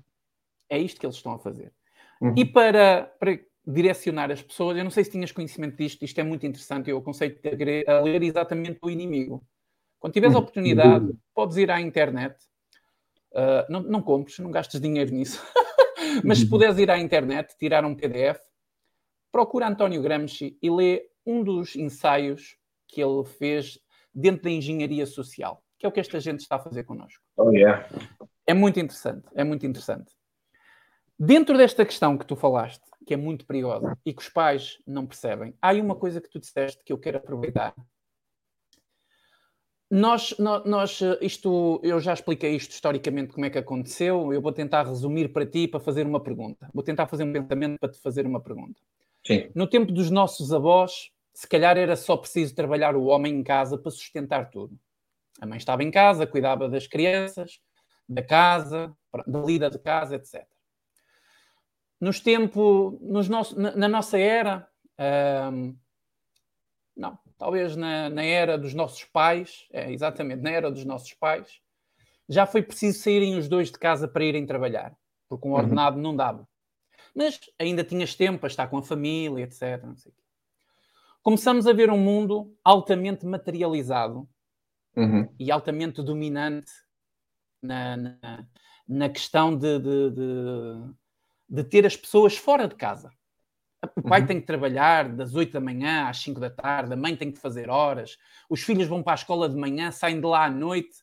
É isto que eles estão a fazer. Uhum. E para, para direcionar as pessoas, eu não sei se tinhas conhecimento disto, isto é muito interessante, eu aconselho-te a ler exatamente o inimigo. Quando tiveres a uhum. oportunidade, podes ir à internet, uh, não, não compres, não gastes dinheiro nisso, mas se uhum. puderes ir à internet, tirar um PDF, procura António Gramsci e lê um dos ensaios que ele fez dentro da engenharia social, que é o que esta gente está a fazer connosco. Oh, yeah. É muito interessante, é muito interessante. Dentro desta questão que tu falaste, que é muito perigosa e que os pais não percebem, há aí uma coisa que tu disseste que eu quero aproveitar. Nós, nós, isto, eu já expliquei isto historicamente como é que aconteceu. Eu vou tentar resumir para ti para fazer uma pergunta. Vou tentar fazer um pensamento para te fazer uma pergunta. Sim. No tempo dos nossos avós, se calhar era só preciso trabalhar o homem em casa para sustentar tudo. A mãe estava em casa, cuidava das crianças, da casa, da lida de casa, etc. Nos tempos, nos nosso, na, na, nossa era, hum, não, talvez na, na, era dos nossos pais, é, exatamente, na era dos nossos pais, já foi preciso saírem os dois de casa para irem trabalhar, porque um uhum. ordenado uhum. não dava mas ainda tinhas tempo para estar com a família, etc. Começamos a ver um mundo altamente materializado uhum. e altamente dominante na, na, na questão de, de, de, de, ter as pessoas fora de casa. O pai uhum. tem que trabalhar das 8 da manhã às 5 da tarde, a mãe tem que fazer horas, os filhos vão para a escola de manhã, saem de lá à noite,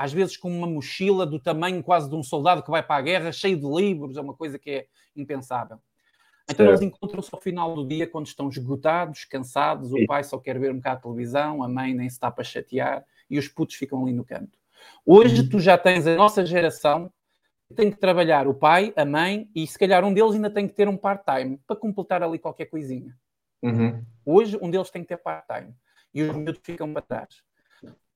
às vezes com uma mochila do tamanho quase de um soldado que vai para a guerra, cheio de livros, é uma coisa que é impensável. Então eles encontram-se ao final do dia quando estão esgotados, cansados, o pai só quer ver um bocado de televisão, a mãe nem se está para chatear e os putos ficam ali no canto. Hoje tu já tens a nossa geração que tem que trabalhar o pai, a mãe e se calhar um deles ainda tem que ter um part-time para completar ali qualquer coisinha. Uhum. Hoje um deles tem que ter part-time e os miúdos ficam para trás.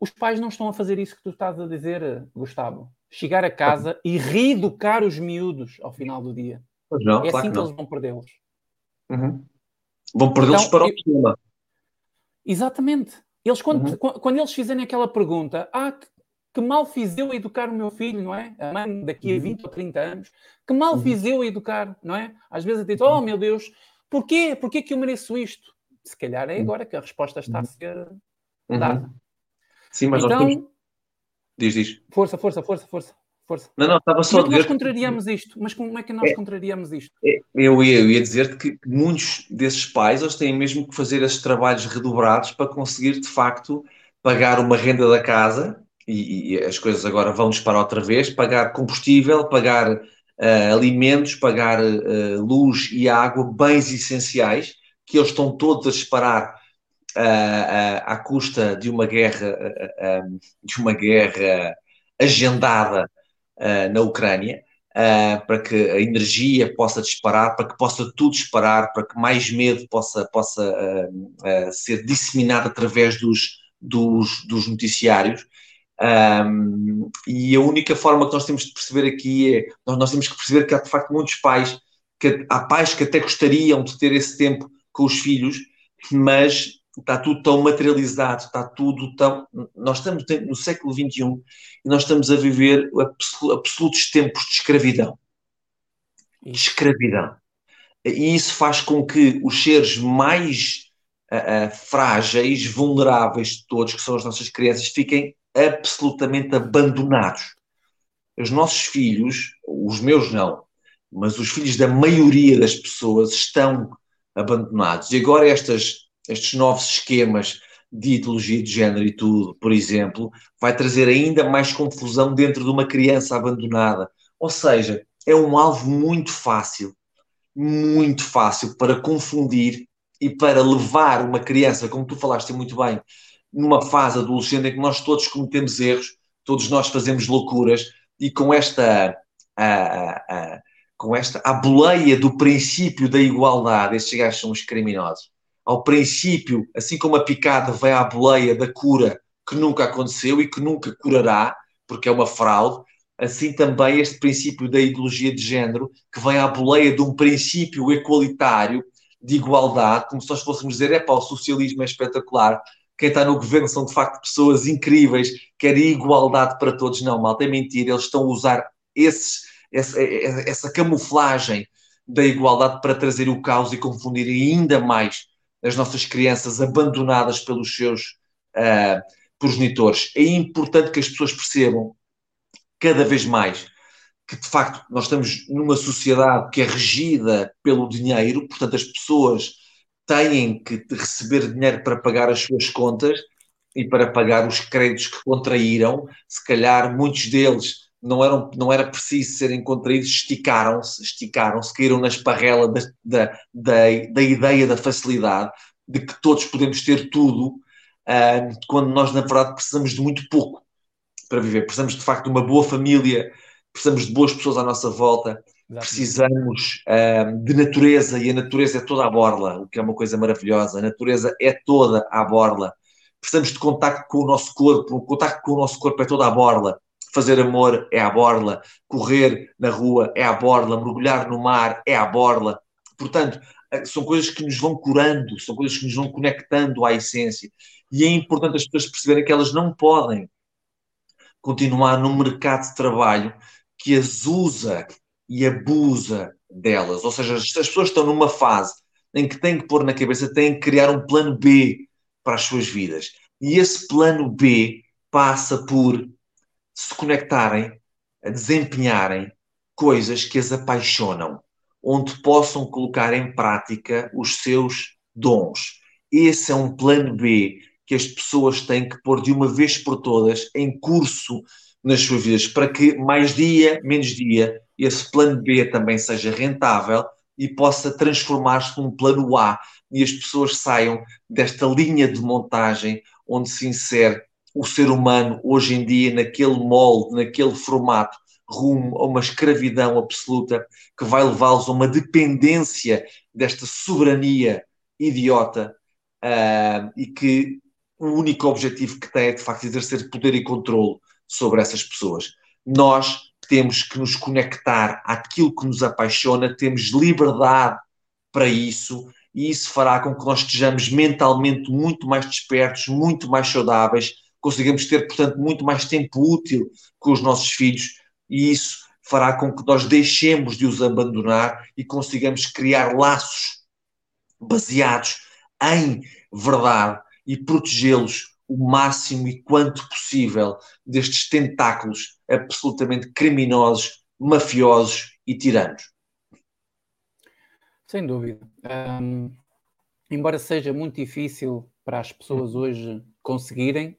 Os pais não estão a fazer isso que tu estás a dizer, Gustavo. Chegar a casa e reeducar os miúdos ao final do dia. Não, é claro assim que, que eles vão perdê-los. Uhum. Vão perdê-los Então, para o eu- sistema. Exatamente. Eles, quando, Uhum. qu- quando eles fizerem aquela pergunta, ah, que, que mal fiz eu a educar o meu filho, não é? A mãe daqui a 20 ou 30 anos, que mal Uhum. fiz eu a educar, não é? Às vezes até diz, oh meu Deus, porquê? Porquê que eu mereço isto? Se calhar é agora que a resposta está a ser Uhum. dada. Sim, mas nós Então, temos... Diz, diz. força, força, força, força, força. Não, não, estava só Como é que nós contrariamos isto? Mas como é que nós contrariamos isto? Eu ia, eu ia dizer que muitos desses pais eles têm mesmo que fazer esses trabalhos redobrados para conseguir de facto pagar uma renda da casa e, e as coisas agora vão disparar outra vez, pagar combustível, pagar ah, alimentos, pagar ah, luz e água, bens essenciais que eles estão todos a disparar à custa de uma guerra, de uma guerra agendada na Ucrânia para que a energia possa disparar, para que possa tudo disparar, para que mais medo possa, possa ser disseminado através dos, dos, dos noticiários. Um, e a única forma que nós temos de perceber aqui é nós, nós temos que perceber que há de facto muitos pais que há pais que até gostariam de ter esse tempo com os filhos, mas está tudo tão materializado, está tudo tão. Nós estamos no século XXI e nós estamos a viver absolutos tempos de escravidão. De escravidão. E isso faz com que os seres mais uh, uh, frágeis, vulneráveis de todos, que são as nossas crianças, fiquem absolutamente abandonados. Os nossos filhos, os meus não, mas os filhos da maioria das pessoas estão abandonados. E agora estas estes novos esquemas de ideologia de género e tudo, por exemplo, vai trazer ainda mais confusão dentro de uma criança abandonada. Ou seja, é um alvo muito fácil, muito fácil para confundir e para levar uma criança, como tu falaste muito bem, numa fase adolescente em que nós todos cometemos erros, todos nós fazemos loucuras e com esta. A, a, a, com esta a boleia do princípio da igualdade, estes gajos são os criminosos ao princípio, assim como a picada vai à boleia da cura que nunca aconteceu e que nunca curará, porque é uma fraude, assim também este princípio da ideologia de género, que vem à boleia de um princípio equalitário de igualdade, como se nós fôssemos dizer, é pá, o socialismo é espetacular, quem está no governo são de facto pessoas incríveis, querem igualdade para todos. Não, mal é mentira, eles estão a usar esses, essa, essa camuflagem da igualdade para trazer o caos e confundir ainda mais as nossas crianças abandonadas pelos seus uh, progenitores. É importante que as pessoas percebam cada vez mais que, de facto, nós estamos numa sociedade que é regida pelo dinheiro, portanto, as pessoas têm que receber dinheiro para pagar as suas contas e para pagar os créditos que contraíram. Se calhar muitos deles não, eram, não era preciso serem contraídos, esticaram-se, esticaram-se, caíram na esparrela da, da, da, da, ideia da facilidade, de que todos podemos ter tudo, uh, quando nós, na verdade, precisamos de muito pouco para viver. Precisamos, de facto, de uma boa família, precisamos de boas pessoas à nossa volta, Exatamente. precisamos de natureza, e a natureza é toda à borla, o que é uma coisa maravilhosa. A natureza é toda à borla. Precisamos de contacto com o nosso corpo, o contacto com o nosso corpo é toda à borla fazer amor é à borla, correr na rua é à borla, mergulhar no mar é à borla. Portanto, são coisas que nos vão curando, são coisas que nos vão conectando à essência. E é importante as pessoas perceberem que elas não podem continuar num mercado de trabalho que as usa e abusa delas. Ou seja, as pessoas estão numa fase em que têm que pôr na cabeça, têm que criar um plano B para as suas vidas. E esse plano B passa por se conectarem, a desempenharem coisas que as apaixonam, onde possam colocar em prática os seus dons. Esse é um plano B que as pessoas têm que pôr de uma vez por todas em curso nas suas vidas, para que mais dia, menos dia, esse plano B também seja rentável e possa transformar-se num plano A e as pessoas saiam desta linha de montagem onde se insere o ser humano hoje em dia naquele molde, naquele formato, rumo a uma escravidão absoluta que vai levá-los a uma dependência desta soberania idiota uh, e que o único objetivo que tem é de facto exercer poder e controle sobre essas pessoas. Nós temos que nos conectar àquilo que nos apaixona, temos liberdade para isso e isso fará com que nós estejamos mentalmente muito mais despertos, muito mais saudáveis, consigamos ter, portanto, muito mais tempo útil com os nossos filhos e isso fará com que nós deixemos de os abandonar e consigamos criar laços baseados em verdade e protegê-los o máximo e quanto possível destes tentáculos absolutamente criminosos, mafiosos e tiranos. Sem dúvida. Um, embora seja muito difícil para as pessoas hoje conseguirem,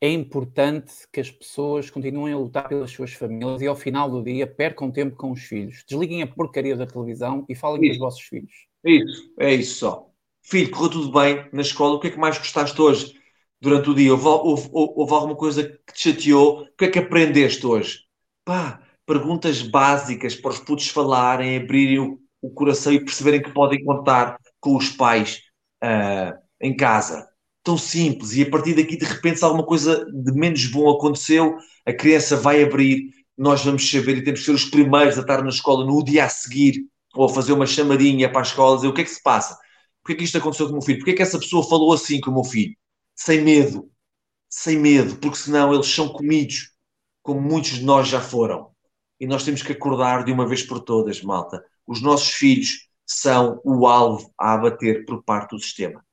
é importante que as pessoas continuem a lutar pelas suas famílias e ao final do dia percam tempo com os filhos. Desliguem a porcaria da televisão e falem isso. com os vossos filhos. Isso, é isso só. Filho, correu tudo bem na escola, o que é que mais gostaste hoje durante o dia? Houve, houve, houve alguma coisa que te chateou? O que é que aprendeste hoje? Pá, perguntas básicas para os putos falarem, abrirem o, o coração e perceberem que podem contar com os pais uh, em casa tão simples e a partir daqui de repente se alguma coisa de menos bom aconteceu, a criança vai abrir, nós vamos saber e temos que ser os primeiros a estar na escola no dia a seguir ou a fazer uma chamadinha para a escola, dizer o que é que se passa? Porquê é que isto aconteceu com o meu filho? Porquê é que essa pessoa falou assim com o meu filho? Sem medo. Sem medo, porque senão eles são comidos, como muitos de nós já foram. E nós temos que acordar de uma vez por todas, malta. Os nossos filhos são o alvo a abater por parte do sistema.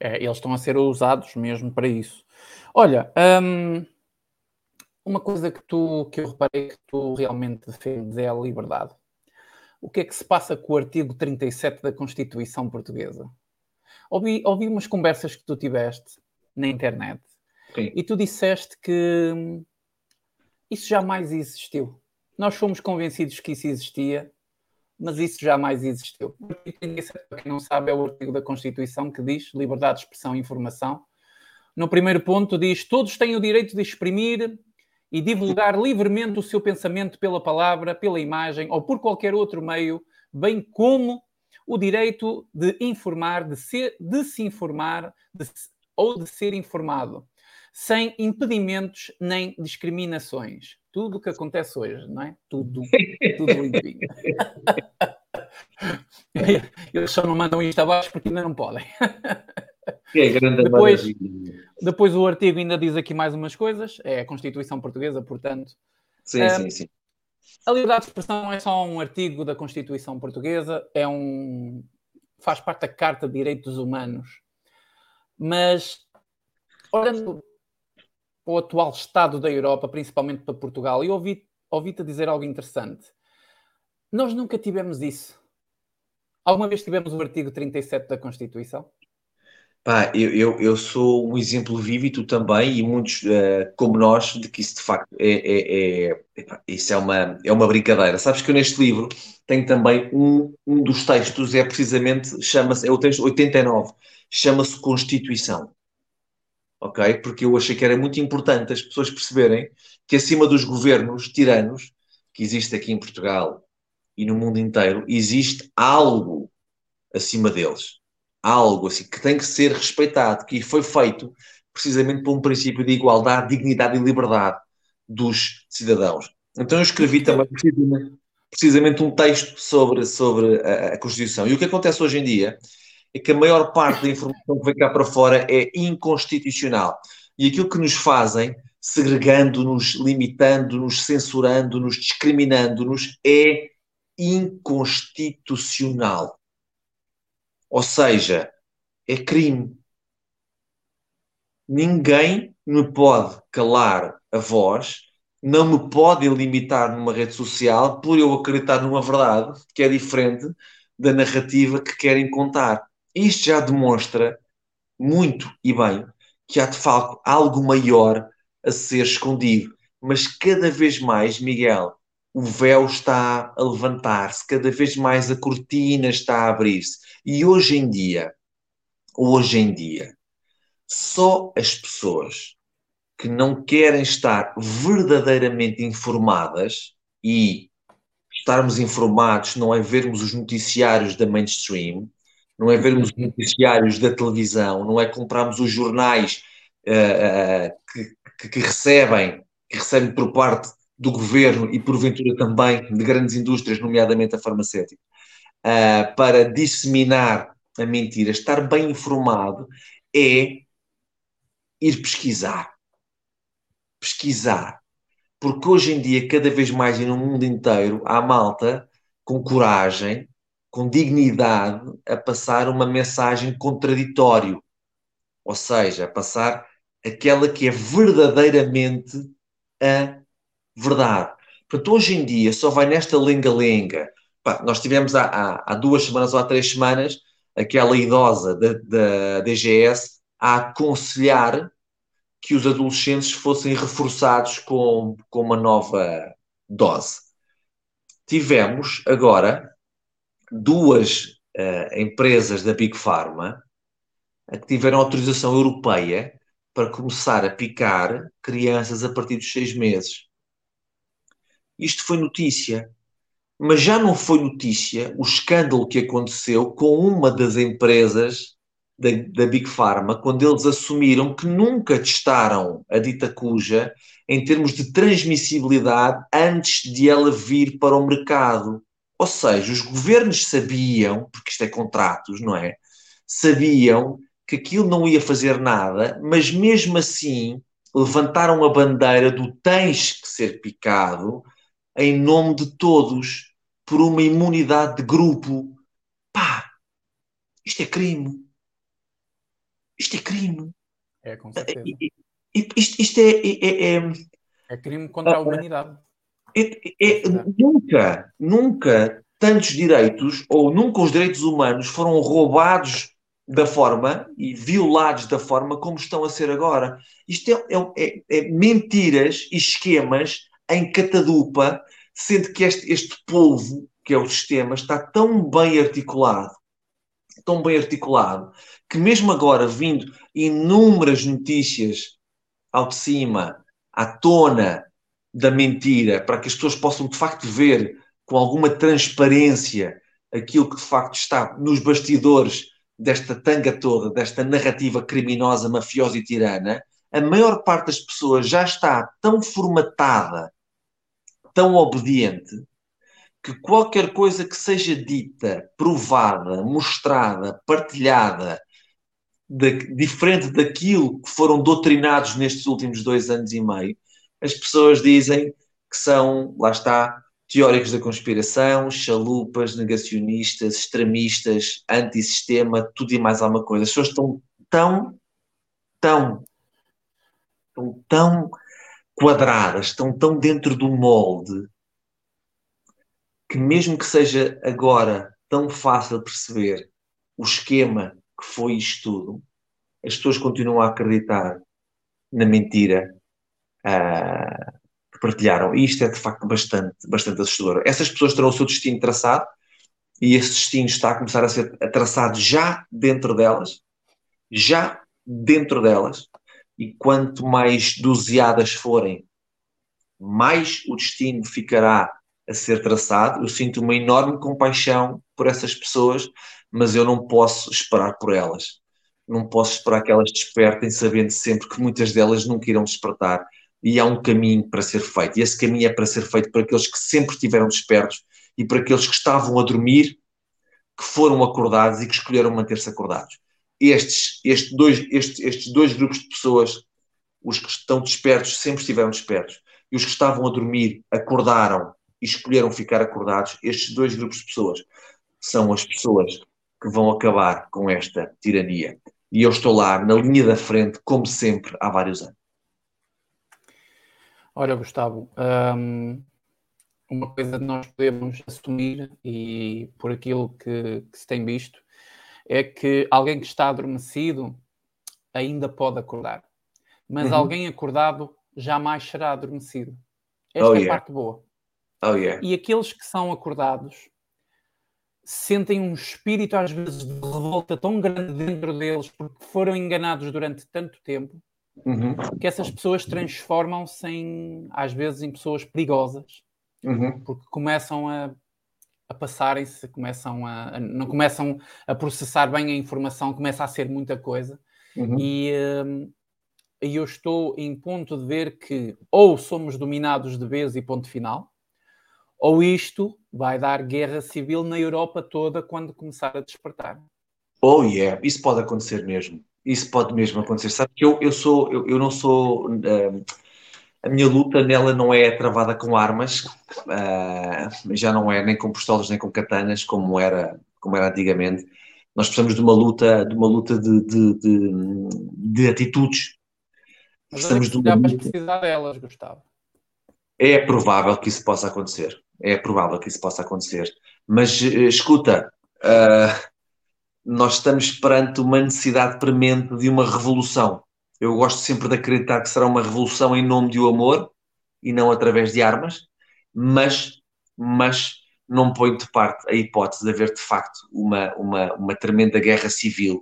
É, eles estão a ser usados mesmo para isso. Olha, hum, uma coisa que, tu, que eu reparei que tu realmente defendes é a liberdade. O que é que se passa com o artigo 37 da Constituição Portuguesa? Ouvi, ouvi umas conversas que tu tiveste na internet Sim. e tu disseste que isso jamais existiu. Nós fomos convencidos que isso existia mas isso jamais existiu. O artigo 37, para quem não sabe, é o artigo da Constituição que diz liberdade de expressão e informação. No primeiro ponto diz todos têm o direito de exprimir e divulgar livremente o seu pensamento pela palavra, pela imagem ou por qualquer outro meio, bem como o direito de informar, de, ser, de se informar de, ou de ser informado, sem impedimentos nem discriminações tudo o que acontece hoje, não é? Tudo, tudo limpinho. Eles só não mandam isto abaixo porque ainda não podem. É grande depois, depois o artigo ainda diz aqui mais umas coisas, é a Constituição Portuguesa, portanto. Sim, um, sim, sim. A liberdade de expressão não é só um artigo da Constituição Portuguesa, é um. faz parte da Carta de Direitos Humanos. Mas, olhando o atual estado da Europa, principalmente para Portugal, e ouvi-te ouvi dizer algo interessante. Nós nunca tivemos isso. Alguma vez tivemos o artigo 37 da Constituição? Pá, eu, eu, eu sou um exemplo vivo e tu também, e muitos uh, como nós, de que isso de facto é, é, é, é, isso é uma, é uma brincadeira. Sabes que eu neste livro tenho também um, um dos textos, é precisamente, chama-se, é o texto 89, chama-se Constituição ok? Porque eu achei que era muito importante as pessoas perceberem que acima dos governos tiranos que existe aqui em Portugal e no mundo inteiro, existe algo acima deles. Algo assim que tem que ser respeitado, que foi feito precisamente por um princípio de igualdade, dignidade e liberdade dos cidadãos. Então eu escrevi também precisamente, precisamente um texto sobre, sobre a, a Constituição. E o que acontece hoje em dia é que a maior parte da informação que vem cá para fora é inconstitucional. E aquilo que nos fazem, segregando-nos, limitando-nos, censurando-nos, discriminando-nos, é inconstitucional. Ou seja, é crime. Ninguém me pode calar a voz, não me podem limitar numa rede social por eu acreditar numa verdade que é diferente da narrativa que querem contar. Isto já demonstra muito e bem que há de facto algo maior a ser escondido. Mas cada vez mais, Miguel, o véu está a levantar-se, cada vez mais a cortina está a abrir-se. E hoje em dia, hoje em dia, Só as pessoas que não querem estar verdadeiramente informadas e estarmos informados não é vermos os noticiários da mainstream, não é vermos os noticiários da televisão, não é comprarmos os jornais uh, uh, que, que, que, recebem, que recebem por parte do governo e porventura também de grandes indústrias, nomeadamente a farmacêutica, uh, para disseminar a mentira. Estar bem informado é ir pesquisar. Pesquisar. Porque hoje em dia, cada vez mais e no mundo inteiro, há malta com coragem, com dignidade, a passar uma mensagem contraditória. Ou seja, a passar aquela que é verdadeiramente a verdade. Portanto, hoje em dia só vai nesta lenga-lenga. Nós tivemos há, há, há, duas semanas ou há três semanas aquela idosa da, da DGS a aconselhar que os adolescentes fossem reforçados com, com uma nova dose. Tivemos agora duas uh, empresas da Big Pharma que tiveram autorização europeia para começar a picar crianças a partir dos seis meses. Isto foi notícia. Mas já não foi notícia o escândalo que aconteceu com uma das empresas da, da Big Pharma, quando eles assumiram que nunca testaram a dita cuja em termos de transmissibilidade antes de ela vir para o mercado. Ou seja, os governos sabiam, porque isto é contratos, não é? Sabiam que aquilo não ia fazer nada, mas mesmo assim levantaram a bandeira do tens que ser picado em nome de todos, por uma imunidade de grupo. Pá, isto é crime. Isto é crime. É, com certeza. Isto, isto é, é, é, é, crime contra a ah, humanidade. É, nunca, nunca tantos direitos, ou nunca os direitos humanos foram roubados da forma e violados da forma como estão a ser agora. Isto é, é, é mentiras e esquemas em catadupa, sendo que este, este polvo, que é o sistema, está tão bem articulado, tão bem articulado, que mesmo agora vindo inúmeras notícias ao de cima, à tona da mentira, para que as pessoas possam de facto ver com alguma transparência aquilo que de facto está nos bastidores desta tanga toda, desta narrativa criminosa, mafiosa e tirana, a maior parte das pessoas já está tão formatada tão obediente que qualquer coisa que seja dita, provada, mostrada, partilhada, de, diferente daquilo que foram doutrinados nestes últimos dois anos e meio, as pessoas dizem que são, lá está, teóricos da conspiração, chalupas, negacionistas, extremistas, antissistema, tudo e mais alguma coisa. As pessoas estão tão, tão, tão, tão quadradas, estão tão dentro do molde que mesmo que seja agora tão fácil perceber o esquema que foi isto tudo, as pessoas continuam a acreditar na mentira uh, que partilharam. E isto é de facto bastante, bastante assustador. Essas pessoas terão o seu destino traçado e esse destino está a começar a ser traçado já dentro delas, já dentro delas, e quanto mais doseadas forem, mais o destino ficará a ser traçado. Eu sinto uma enorme compaixão por essas pessoas, mas eu não posso esperar por elas. Não posso esperar que elas despertem, sabendo sempre que muitas delas nunca irão despertar. E há um caminho para ser feito. E esse caminho é para ser feito por aqueles que sempre estiveram despertos e para aqueles que estavam a dormir, que foram acordados e que escolheram manter-se acordados estes, estes, dois, estes, estes dois grupos de pessoas, os que estão despertos, sempre estiveram despertos, e os que estavam a dormir acordaram e escolheram ficar acordados, estes dois grupos de pessoas são as pessoas que vão acabar com esta tirania. E eu estou lá na linha da frente, como sempre, há vários anos. Olha, Gustavo, hum, uma coisa que nós podemos assumir, e por aquilo que, que se tem visto, é que alguém que está adormecido ainda pode acordar, mas uhum. alguém acordado jamais será adormecido. Esta oh, é a yeah. parte boa. Oh, yeah. E aqueles que são acordados sentem um espírito, às vezes, de revolta tão grande dentro deles porque foram enganados durante tanto tempo uhum. que essas pessoas transformam-se em, às vezes, em pessoas perigosas uhum. porque começam a, a passarem-se, começam a, a, não começam a processar bem a informação, começa a ser muita coisa uhum. e, um, e eu estou em ponto de ver que ou somos dominados de vez e ponto final ou isto vai dar guerra civil na Europa toda quando começar a despertar. Oh yeah, isso pode acontecer mesmo. Isso pode mesmo acontecer. Sabe que eu, eu sou, eu, eu não sou. Uh, a minha luta nela não é travada com armas, uh, já não é nem com pistolas nem com katanas, como era, como era antigamente. Nós precisamos de uma luta, de uma luta de, de, de, de atitudes. Mas precisamos de uma luta... precisar delas, Gustavo. É provável que isso possa acontecer. É provável que isso possa acontecer. Mas eh, escuta, uh, nós estamos perante uma necessidade premente de uma revolução. Eu gosto sempre de acreditar que será uma revolução em nome do amor e não através de armas, mas, mas não ponho de parte a hipótese de haver de facto uma, uma, uma tremenda guerra civil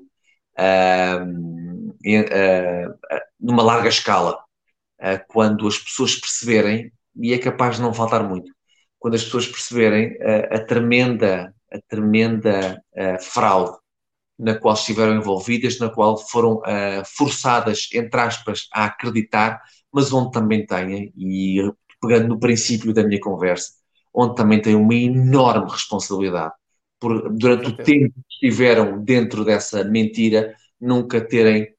uh, uh, numa larga escala, quando as pessoas perceberem, e é capaz de não faltar muito, quando as pessoas perceberem a, a tremenda, a tremenda a fraude na qual estiveram envolvidas, na qual foram uh, forçadas, entre aspas, a acreditar, mas onde também têm, e pegando no princípio da minha conversa, onde também têm uma enorme responsabilidade por, durante o tempo que estiveram dentro dessa mentira, nunca terem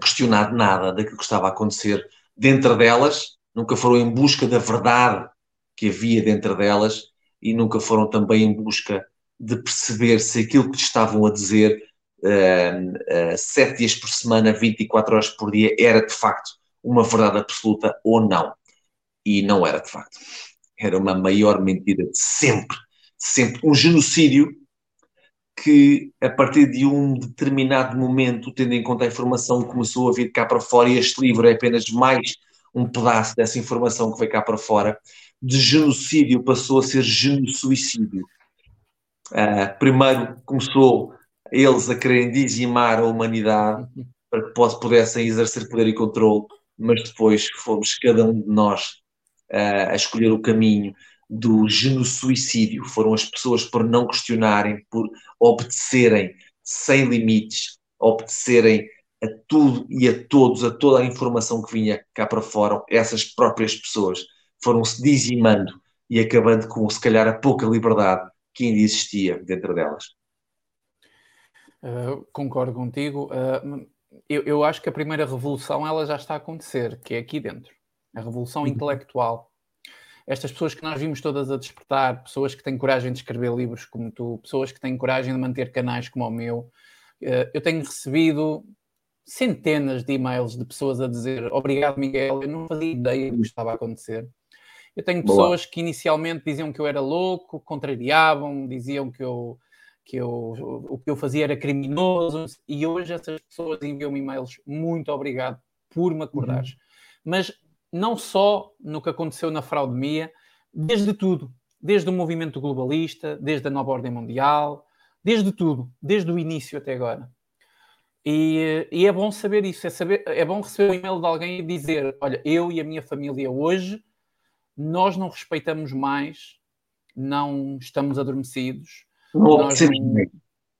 questionado nada daquilo que estava a acontecer dentro delas, nunca foram em busca da verdade que havia dentro delas e nunca foram também em busca de perceber se aquilo que estavam a dizer uh, uh, sete dias por semana, 24 horas por dia, era de facto uma verdade absoluta ou não. E não era de facto. Era uma maior mentira de sempre. Sempre. Um genocídio que, a partir de um determinado momento, tendo em conta a informação que começou a vir cá para fora, e este livro é apenas mais um pedaço dessa informação que veio cá para fora, de genocídio passou a ser genocídio. Uh, primeiro começou eles a quererem dizimar a humanidade para que pudessem exercer poder e controle, mas depois fomos cada um de nós uh, a escolher o caminho do genocídio. Foram as pessoas por não questionarem, por obedecerem sem limites, obedecerem a tudo e a todos, a toda a informação que vinha cá para fora, essas próprias pessoas foram-se dizimando e acabando com, se calhar, a pouca liberdade que ainda existia dentro delas. Uh, concordo contigo. Uh, eu, eu, acho que a primeira revolução ela já está a acontecer, que é aqui dentro. A revolução uhum. intelectual. Estas pessoas que nós vimos todas a despertar, pessoas que têm coragem de escrever livros como tu, pessoas que têm coragem de manter canais como o meu. Uh, eu tenho recebido centenas de e-mails de pessoas a dizer obrigado, Miguel, eu não fazia ideia do que estava a acontecer. Eu tenho pessoas Boa. que inicialmente diziam que eu era louco, contrariavam, diziam que eu que eu, o que eu fazia era criminoso, e hoje essas pessoas enviam-me e-mails muito obrigado por me acordares. Uhum. Mas não só no que aconteceu na fraudemia, desde tudo, desde o movimento globalista, desde a nova ordem mundial, desde tudo, desde o início até agora. E, e é bom saber isso, é, saber, é bom receber o e-mail de alguém e dizer: Olha, eu e a minha família hoje nós não respeitamos mais, não estamos adormecidos. Não obedecemos não, mais.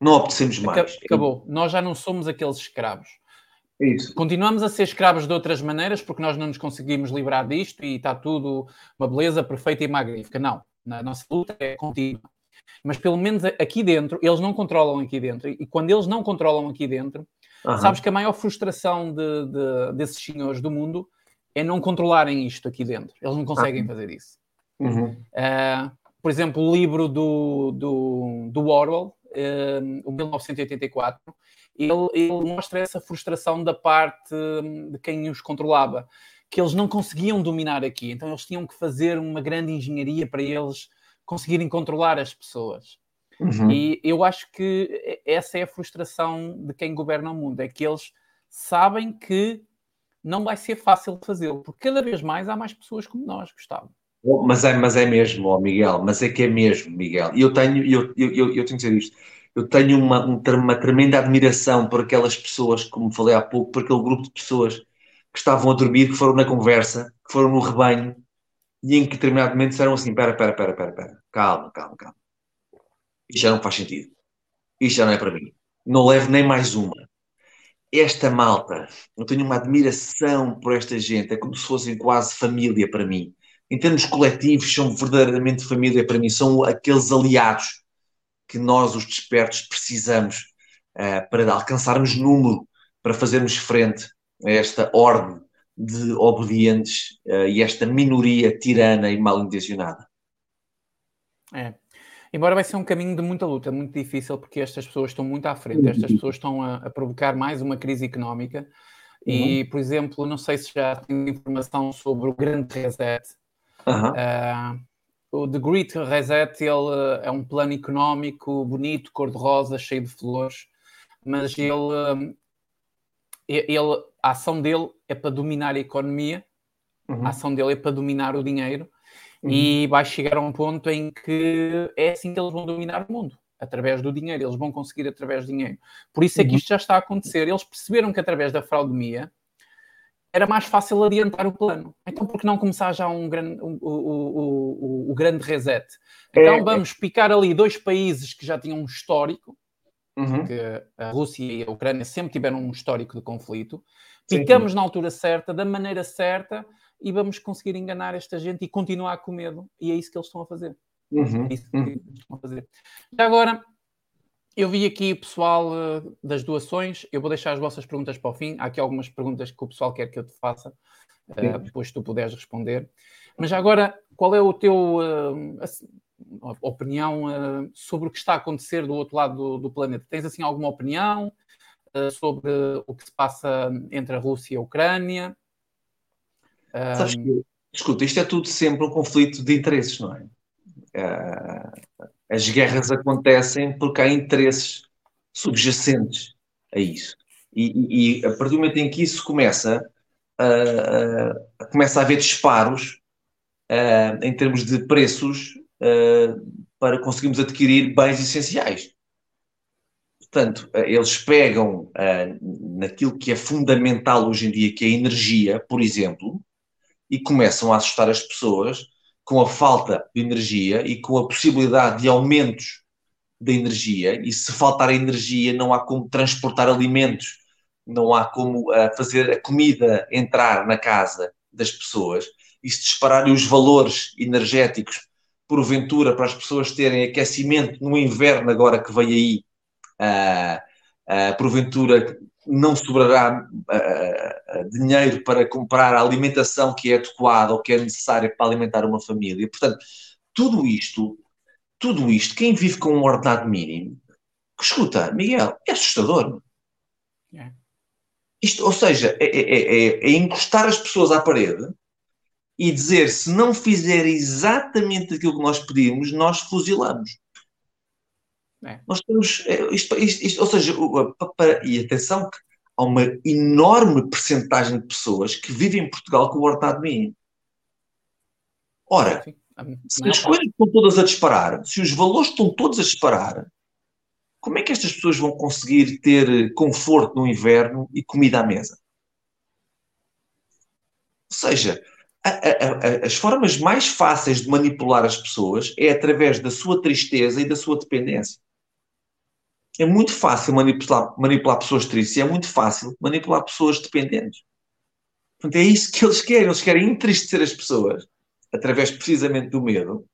Não obedecemos mais. Acabou. Nós já não somos aqueles escravos. Isso. Continuamos a ser escravos de outras maneiras porque nós não nos conseguimos livrar disto e está tudo uma beleza perfeita e magnífica. Não. A nossa luta é contínua. Mas pelo menos aqui dentro, eles não controlam aqui dentro. E quando eles não controlam aqui dentro, uhum. sabes que a maior frustração de, de, desses senhores do mundo é não controlarem isto aqui dentro. Eles não conseguem ah. fazer isso. Uhum. Uh, por exemplo, o livro do, do, do Orwell, uh, o 1984, ele, ele, mostra essa frustração da parte de quem os controlava, que eles não conseguiam dominar aqui, então eles tinham que fazer uma grande engenharia para eles conseguirem controlar as pessoas. Uhum. E eu acho que essa é a frustração de quem governa o mundo, é que eles sabem que não vai ser fácil fazê-lo, porque cada vez mais há mais pessoas como nós, Gustavo. Oh, mas é, mas é mesmo, oh Miguel, mas é que é mesmo, Miguel. E eu tenho, eu, eu, eu, eu tenho que dizer isto, eu tenho uma, uma tremenda admiração por aquelas pessoas, como falei há pouco, por aquele grupo de pessoas que estavam a dormir, que foram na conversa, que foram no rebanho, e em que determinado momento disseram assim: pera, pera, pera, pera, pera, calma, calma, calma. Isto já não faz sentido. Isto já não é para mim. Não levo nem mais uma. Esta malta, eu tenho uma admiração por esta gente, é como se fossem quase família para mim. Em termos coletivos, são verdadeiramente família para mim, são aqueles aliados que nós, os despertos, precisamos uh, para alcançarmos número, para fazermos frente a esta ordem de obedientes uh, e esta minoria tirana e mal intencionada. É. Embora vai ser um caminho de muita luta, muito difícil, porque estas pessoas estão muito à frente, estas pessoas estão a, a provocar mais uma crise económica. E, uhum. por exemplo, não sei se já tem informação sobre o grande reset. Uhum. Uh, o The Great Reset ele, é um plano económico bonito, cor-de-rosa, cheio de flores, mas ele, ele, a ação dele é para dominar a economia, uhum. a ação dele é para dominar o dinheiro, uhum. e vai chegar a um ponto em que é assim que eles vão dominar o mundo. Através do dinheiro, eles vão conseguir através do dinheiro. Por isso é que uhum. isto já está a acontecer. Eles perceberam que através da fraudemia era mais fácil adiantar o plano. Então, por que não começar já um grande, o, o, o, o grande reset? Então, é, vamos é. picar ali dois países que já tinham um histórico, uhum. porque a Rússia e a Ucrânia sempre tiveram um histórico de conflito. Picamos sim, sim. na altura certa, da maneira certa, e vamos conseguir enganar esta gente e continuar com medo. E é isso que eles estão a fazer. Uhum. É isso que eles estão a fazer. Já agora, eu vi aqui o pessoal uh, das doações. Eu vou deixar as vossas perguntas para o fim. Há aqui algumas perguntas que o pessoal quer que eu te faça, uh, depois tu puderes responder. Mas já agora, qual é o teu uh, opinião sobre o que está a acontecer do outro lado do, do planeta? Tens assim alguma opinião sobre o que se passa entre a Rússia e a Ucrânia? Sabes que, escuta, isto é tudo sempre um conflito de interesses, não é? as guerras acontecem porque há interesses subjacentes a isso. E, e, a partir do momento em que isso começa, uh, uh, começa a haver disparos uh, em termos de preços para conseguirmos adquirir bens essenciais. Portanto, eles pegam naquilo que é fundamental hoje em dia, que é a energia, por exemplo, e começam a assustar as pessoas com a falta de energia e com a possibilidade de aumentos da energia, e se faltar energia, não há como transportar alimentos, não há como uh, fazer a comida entrar na casa das pessoas, e se dispararem os valores energéticos, porventura, para as pessoas terem aquecimento no inverno, agora que vem aí, uh, uh, porventura não sobrará uh, uh, dinheiro para comprar a alimentação que é adequada ou que é necessária para alimentar uma família. Portanto, tudo isto, tudo isto, quem vive com um ordenado mínimo, escuta, Miguel, é assustador. É. Isto, ou seja, é, é, é, é encostar as pessoas à parede e dizer se não fizer exatamente aquilo que nós pedimos, nós fuzilamos. É. Nós temos, é, isto, isto, isto, ou seja, para, e atenção que há uma enorme percentagem de pessoas que vivem em Portugal com o ordenado mínimo. Ora, se as coisas estão todas a disparar, se os valores estão todos a disparar, como é que estas pessoas vão conseguir ter conforto no inverno e comida à mesa? Ou seja, a, a, a, as formas mais fáceis de manipular as pessoas é através da sua tristeza e da sua dependência é muito fácil manipular, manipular pessoas tristes e é muito fácil manipular pessoas dependentes. Portanto, é isso que eles querem. Eles querem entristecer as pessoas através precisamente do medo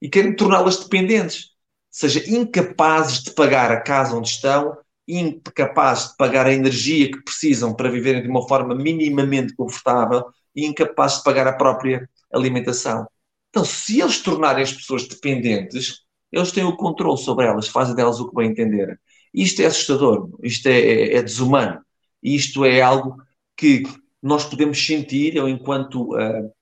e querem torná-las dependentes. Seja, incapazes de pagar a casa onde estão, incapazes de pagar a energia que precisam para viverem de uma forma minimamente confortável e incapazes de pagar a própria alimentação. Então, se eles tornarem as pessoas dependentes, eles têm o controle sobre elas, fazem delas o que bem entender. Isto é assustador, isto é, é, é desumano, isto é algo que nós podemos sentir, eu enquanto uh,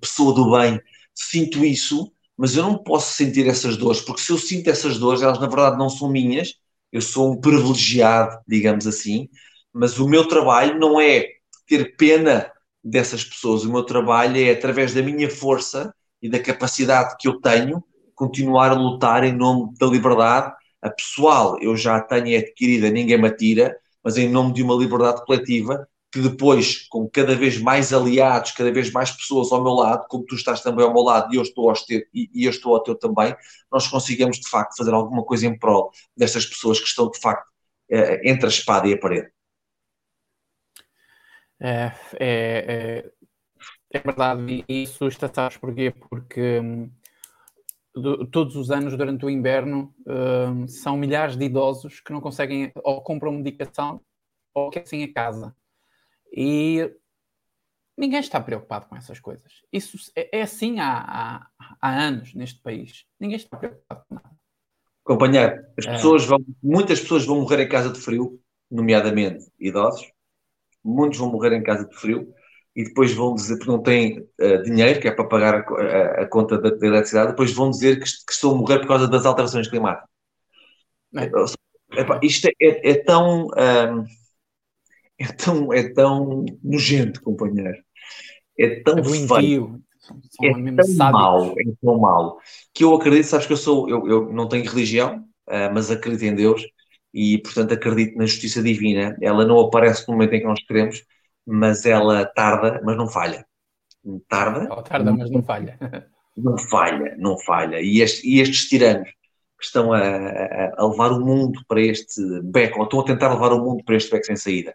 pessoa do bem sinto isso, mas eu não posso sentir essas dores, porque se eu sinto essas dores, elas na verdade não são minhas, eu sou um privilegiado, digamos assim, mas o meu trabalho não é ter pena dessas pessoas, o meu trabalho é, através da minha força, e da capacidade que eu tenho continuar a lutar em nome da liberdade. A pessoal eu já tenho adquirida, ninguém me atira, mas em nome de uma liberdade coletiva que depois, com cada vez mais aliados, cada vez mais pessoas ao meu lado, como tu estás também ao meu lado e eu estou, ao teu, e, e eu estou ao teu também, nós consigamos de facto fazer alguma coisa em prol destas pessoas que estão de facto eh, entre a espada e a parede. É, é, é, é verdade, e isso está, sabes porquê? Porque hum, do, todos os anos, durante o inverno, hum, são milhares de idosos que não conseguem ou compram medicação ou aquecem a casa e ninguém está preocupado com essas coisas. Isso é, é assim há, há, há, anos neste país. Ninguém está preocupado com nada. Companheiro, as é. pessoas vão, muitas pessoas vão morrer em casa de frio, nomeadamente idosos. Muitos vão morrer em casa de frio e depois vão dizer que não têm uh, dinheiro, que é para pagar a, a, a conta da, da, eletricidade, depois vão dizer que, que, estão a morrer por causa das alterações climáticas. É. isto é, é, é tão. Um, é tão, é tão nojento, companheiro. É tão é feio. É tão sábios. mau, é tão mau, que eu acredito, sabes que eu sou, eu, eu não tenho religião, uh, mas acredito em Deus e, portanto, acredito na justiça divina. Ela não aparece no momento em que nós queremos, mas ela tarda, mas não falha. Tarda. Tarda, mas não falha. Não falha, não falha. E, este, e estes tiranos que estão a, a, a, levar o mundo para este beco, ou estão a tentar levar o mundo para este beco sem saída,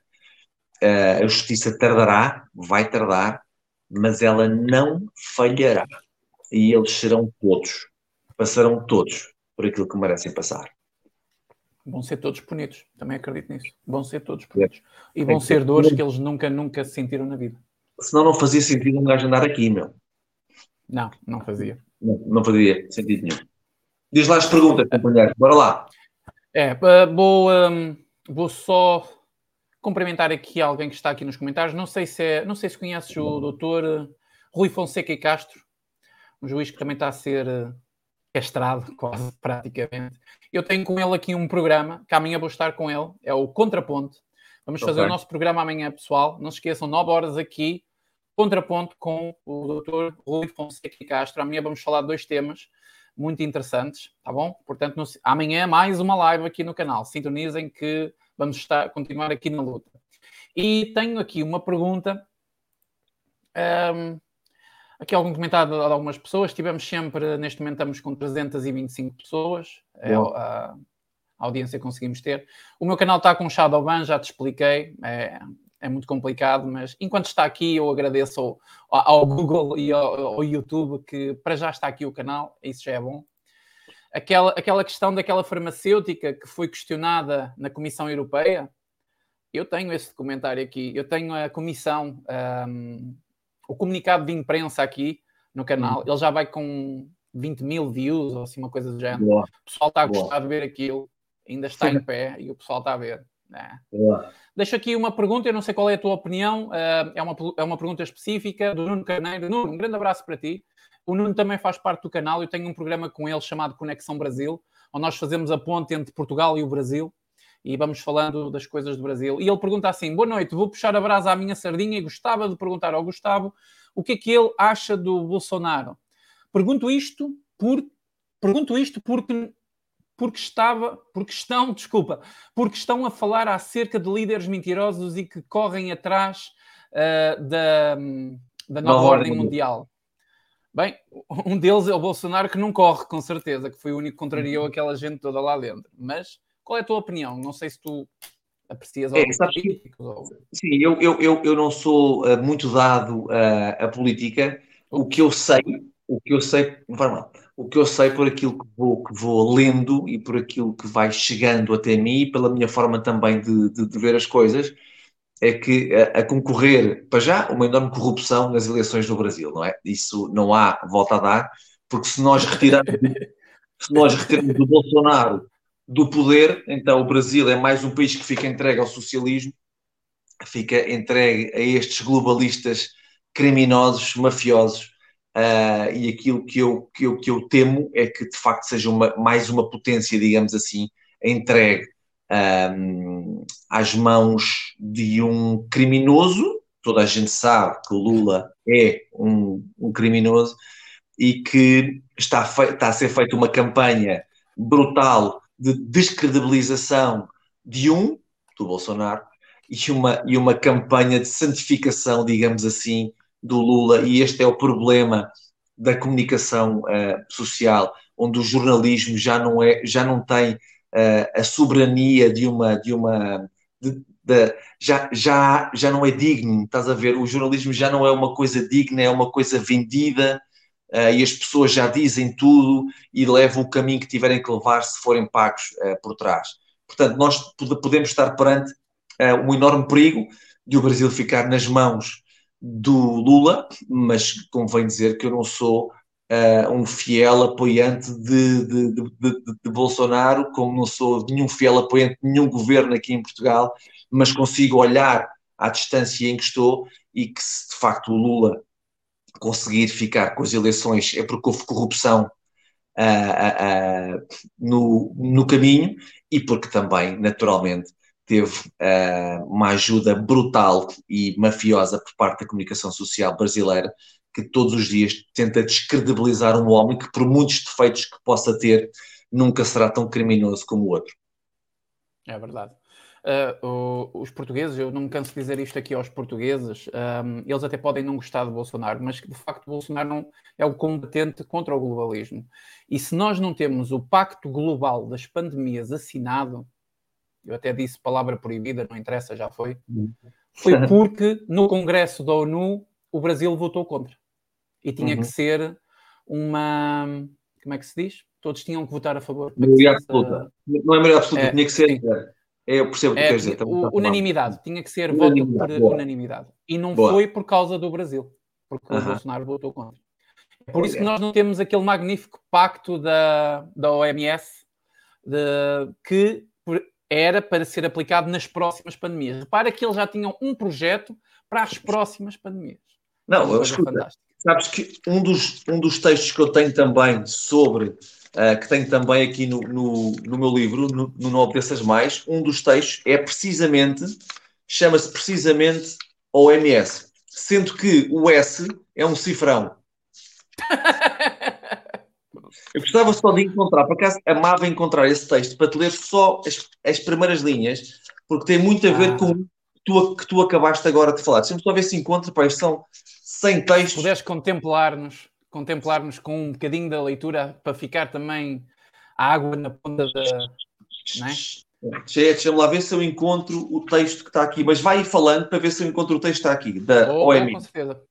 a justiça tardará, vai tardar, mas ela não falhará. E eles serão todos, passarão todos por aquilo que merecem passar. Vão ser todos punidos, também acredito nisso. Vão ser todos punidos. E vão ser dores que eles nunca, nunca sentiram na vida. Senão não fazia sentido um gajo andar aqui, meu. Não, não fazia. Não, não fazia sentido nenhum. Diz lá as perguntas, companheiro. Bora lá. É, uh, vou, um, vou só cumprimentar aqui alguém que está aqui nos comentários. Não sei se, é, não sei se conheces o doutor Rui Fonseca e Castro, um juiz que também está a ser eh, castrado, quase praticamente. Eu tenho com ele aqui um programa, que amanhã vou estar com ele, é o Contraponto. Vamos fazer okay. o nosso programa amanhã, pessoal. Não se esqueçam, 9 horas aqui, Contraponto com o doutor Rui Fonseca Castro. Amanhã vamos falar de dois temas muito interessantes, tá bom? Portanto, no, amanhã mais uma live aqui no canal. Sintonizem que vamos estar, continuar aqui na luta. E tenho aqui uma pergunta. Um, aqui algum comentário de algumas pessoas. Tivemos sempre, neste momento estamos com 325 pessoas. É a, a, audiência que conseguimos ter. O meu canal está com Shadowban, já te expliquei. É, é muito complicado, mas enquanto está aqui, eu agradeço ao, ao Google e ao, ao, YouTube que para já está aqui o canal, isso já é bom aquela, aquela questão daquela farmacêutica que foi questionada na Comissão Europeia, eu tenho esse documentário aqui, eu tenho a comissão, um, o comunicado de imprensa aqui no canal, hum. ele já vai com 20 mil views ou assim, uma coisa do género. Boa. O pessoal está a gostar Boa. de ver aquilo, ainda está Sim. em pé e o pessoal está a ver. É. Deixo aqui uma pergunta, eu não sei qual é a tua opinião, uh, é, uma, é uma pergunta específica do Nuno Carneiro. Nuno, um grande abraço para ti. O Nuno também faz parte do canal. Eu tenho um programa com ele chamado Conexão Brasil, onde nós fazemos a ponte entre Portugal e o Brasil e vamos falando das coisas do Brasil. E ele pergunta assim: Boa noite, vou puxar a brasa à minha sardinha e gostava de perguntar ao Gustavo o que é que ele acha do Bolsonaro. Pergunto isto por pergunto isto porque porque estava, porque estão, desculpa, porque estão a falar acerca de líderes mentirosos e que correm atrás uh, da, da nova ordem mundial. Bem, um deles é o Bolsonaro que não corre, com certeza, que foi o único que contrariou uhum. aquela gente toda lá dentro. Mas qual é a tua opinião? Não sei se tu aprecias é, políticos. Ou... Sim, eu, eu, eu, eu não sou uh, muito dado uh, à política. O que eu sei, o que eu sei, mal, o que eu sei por aquilo que vou, que vou lendo e por aquilo que vai chegando até mim, pela minha forma também de, de, de ver as coisas, é que a, a, concorrer, para já, uma enorme corrupção nas eleições no Brasil, não é? Isso não há volta a dar, porque se nós retirarmos, se nós retirarmos o Bolsonaro do poder, então o Brasil é mais um país que fica entregue ao socialismo, fica entregue a estes globalistas criminosos, mafiosos, uh, e aquilo que eu, que, eu, que eu temo é que de facto seja uma, mais uma potência, digamos assim, entregue um, às mãos de um criminoso. Toda a gente sabe que Lula é um, um criminoso e que está, está a ser feita uma campanha brutal de descredibilização de um, do Bolsonaro, e uma, e uma campanha de santificação, digamos assim, do Lula, e este é o problema da comunicação uh, social, onde o jornalismo já não, é, já não tem uh, a soberania de uma. De uma de, de, já, já, já não é digno, estás a ver? O jornalismo já não é uma coisa digna, é uma coisa vendida uh, e as pessoas já dizem tudo e levam o caminho que tiverem que levar se forem pagos por trás. Portanto, nós podemos estar perante um enorme perigo de o Brasil ficar nas mãos do Lula, mas convém dizer que eu não sou uh, um fiel apoiante de, de, de, de, Bolsonaro, como não sou nenhum fiel apoiante de nenhum governo aqui em Portugal, mas consigo olhar à distância em que estou e que se de facto o Lula conseguir ficar com as eleições é porque houve corrupção uh, uh, no, no caminho e porque também, naturalmente, teve uh, uma ajuda brutal e mafiosa por parte da comunicação social brasileira, que todos os dias tenta descredibilizar um homem que, por muitos defeitos que possa ter, nunca será tão criminoso como o outro. É verdade. Uh, os portugueses, eu não me canso de dizer isto aqui aos portugueses, um, eles até podem não gostar de Bolsonaro, mas de facto Bolsonaro não é o combatente contra o globalismo. E se nós não temos o Pacto Global das Pandemias assinado, eu até disse palavra proibida, não interessa, já foi. Foi porque no Congresso da ONU o Brasil votou contra. E tinha uhum. que ser uma. Como é que se diz? Todos tinham que votar a favor. É maioria absoluta. Não é maioria absoluta, é, tinha que ser. Sim. É, eu percebo o que é, quer dizer. unanimidade, tinha que ser voto por boa. unanimidade. E não boa. foi por causa do Brasil, porque o Bolsonaro votou contra. É por isso que nós não temos aquele magnífico pacto da, da OMS de, que era para ser aplicado nas próximas pandemias. Repara que eles já tinham um projeto para as próximas pandemias. Não, eu escuta, sabes que um dos, um dos textos que eu tenho também sobre, uh, que tenho também aqui no, no, no meu livro, no, no Não Obedeças Mais, um dos textos é precisamente, chama-se precisamente OMS, sendo que o S é um cifrão. Eu gostava só de encontrar, por acaso amava encontrar esse texto para te ler só as, as primeiras linhas, porque tem muito a ver ah. com o tu, que tu acabaste agora de falar. Deixa-me só ver se encontro, pois são 100 textos. Se puderes contemplar-nos contemplar-nos com um bocadinho da leitura para ficar também a água na ponta da. Não é? Deixa-me lá ver se eu encontro o texto que está aqui, mas vai falando para ver se eu encontro o texto que está aqui, da oh, OMI. Com certeza.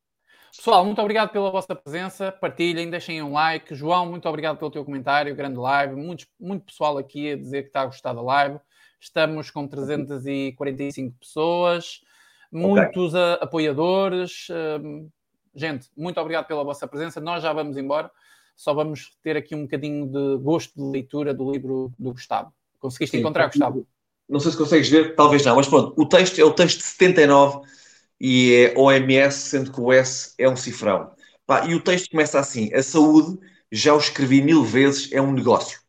Pessoal, muito obrigado pela vossa presença. Partilhem, deixem um like. João, muito obrigado pelo teu comentário. Grande live. Muito, muito pessoal aqui a dizer que está a gostar da live. Estamos com 345 pessoas, muitos okay. apoiadores. Hum, gente, muito obrigado pela vossa presença. Nós já vamos embora. Só vamos ter aqui um bocadinho de gosto de leitura do livro do Gustavo. Conseguiste Sim, encontrar, Gustavo? Não sei se consegues ver, talvez não, mas pronto, o texto é o texto de 79 e é OMS, sendo que o S é um cifrão. Pá, e o texto começa assim: a saúde, já o escrevi mil vezes, é um negócio.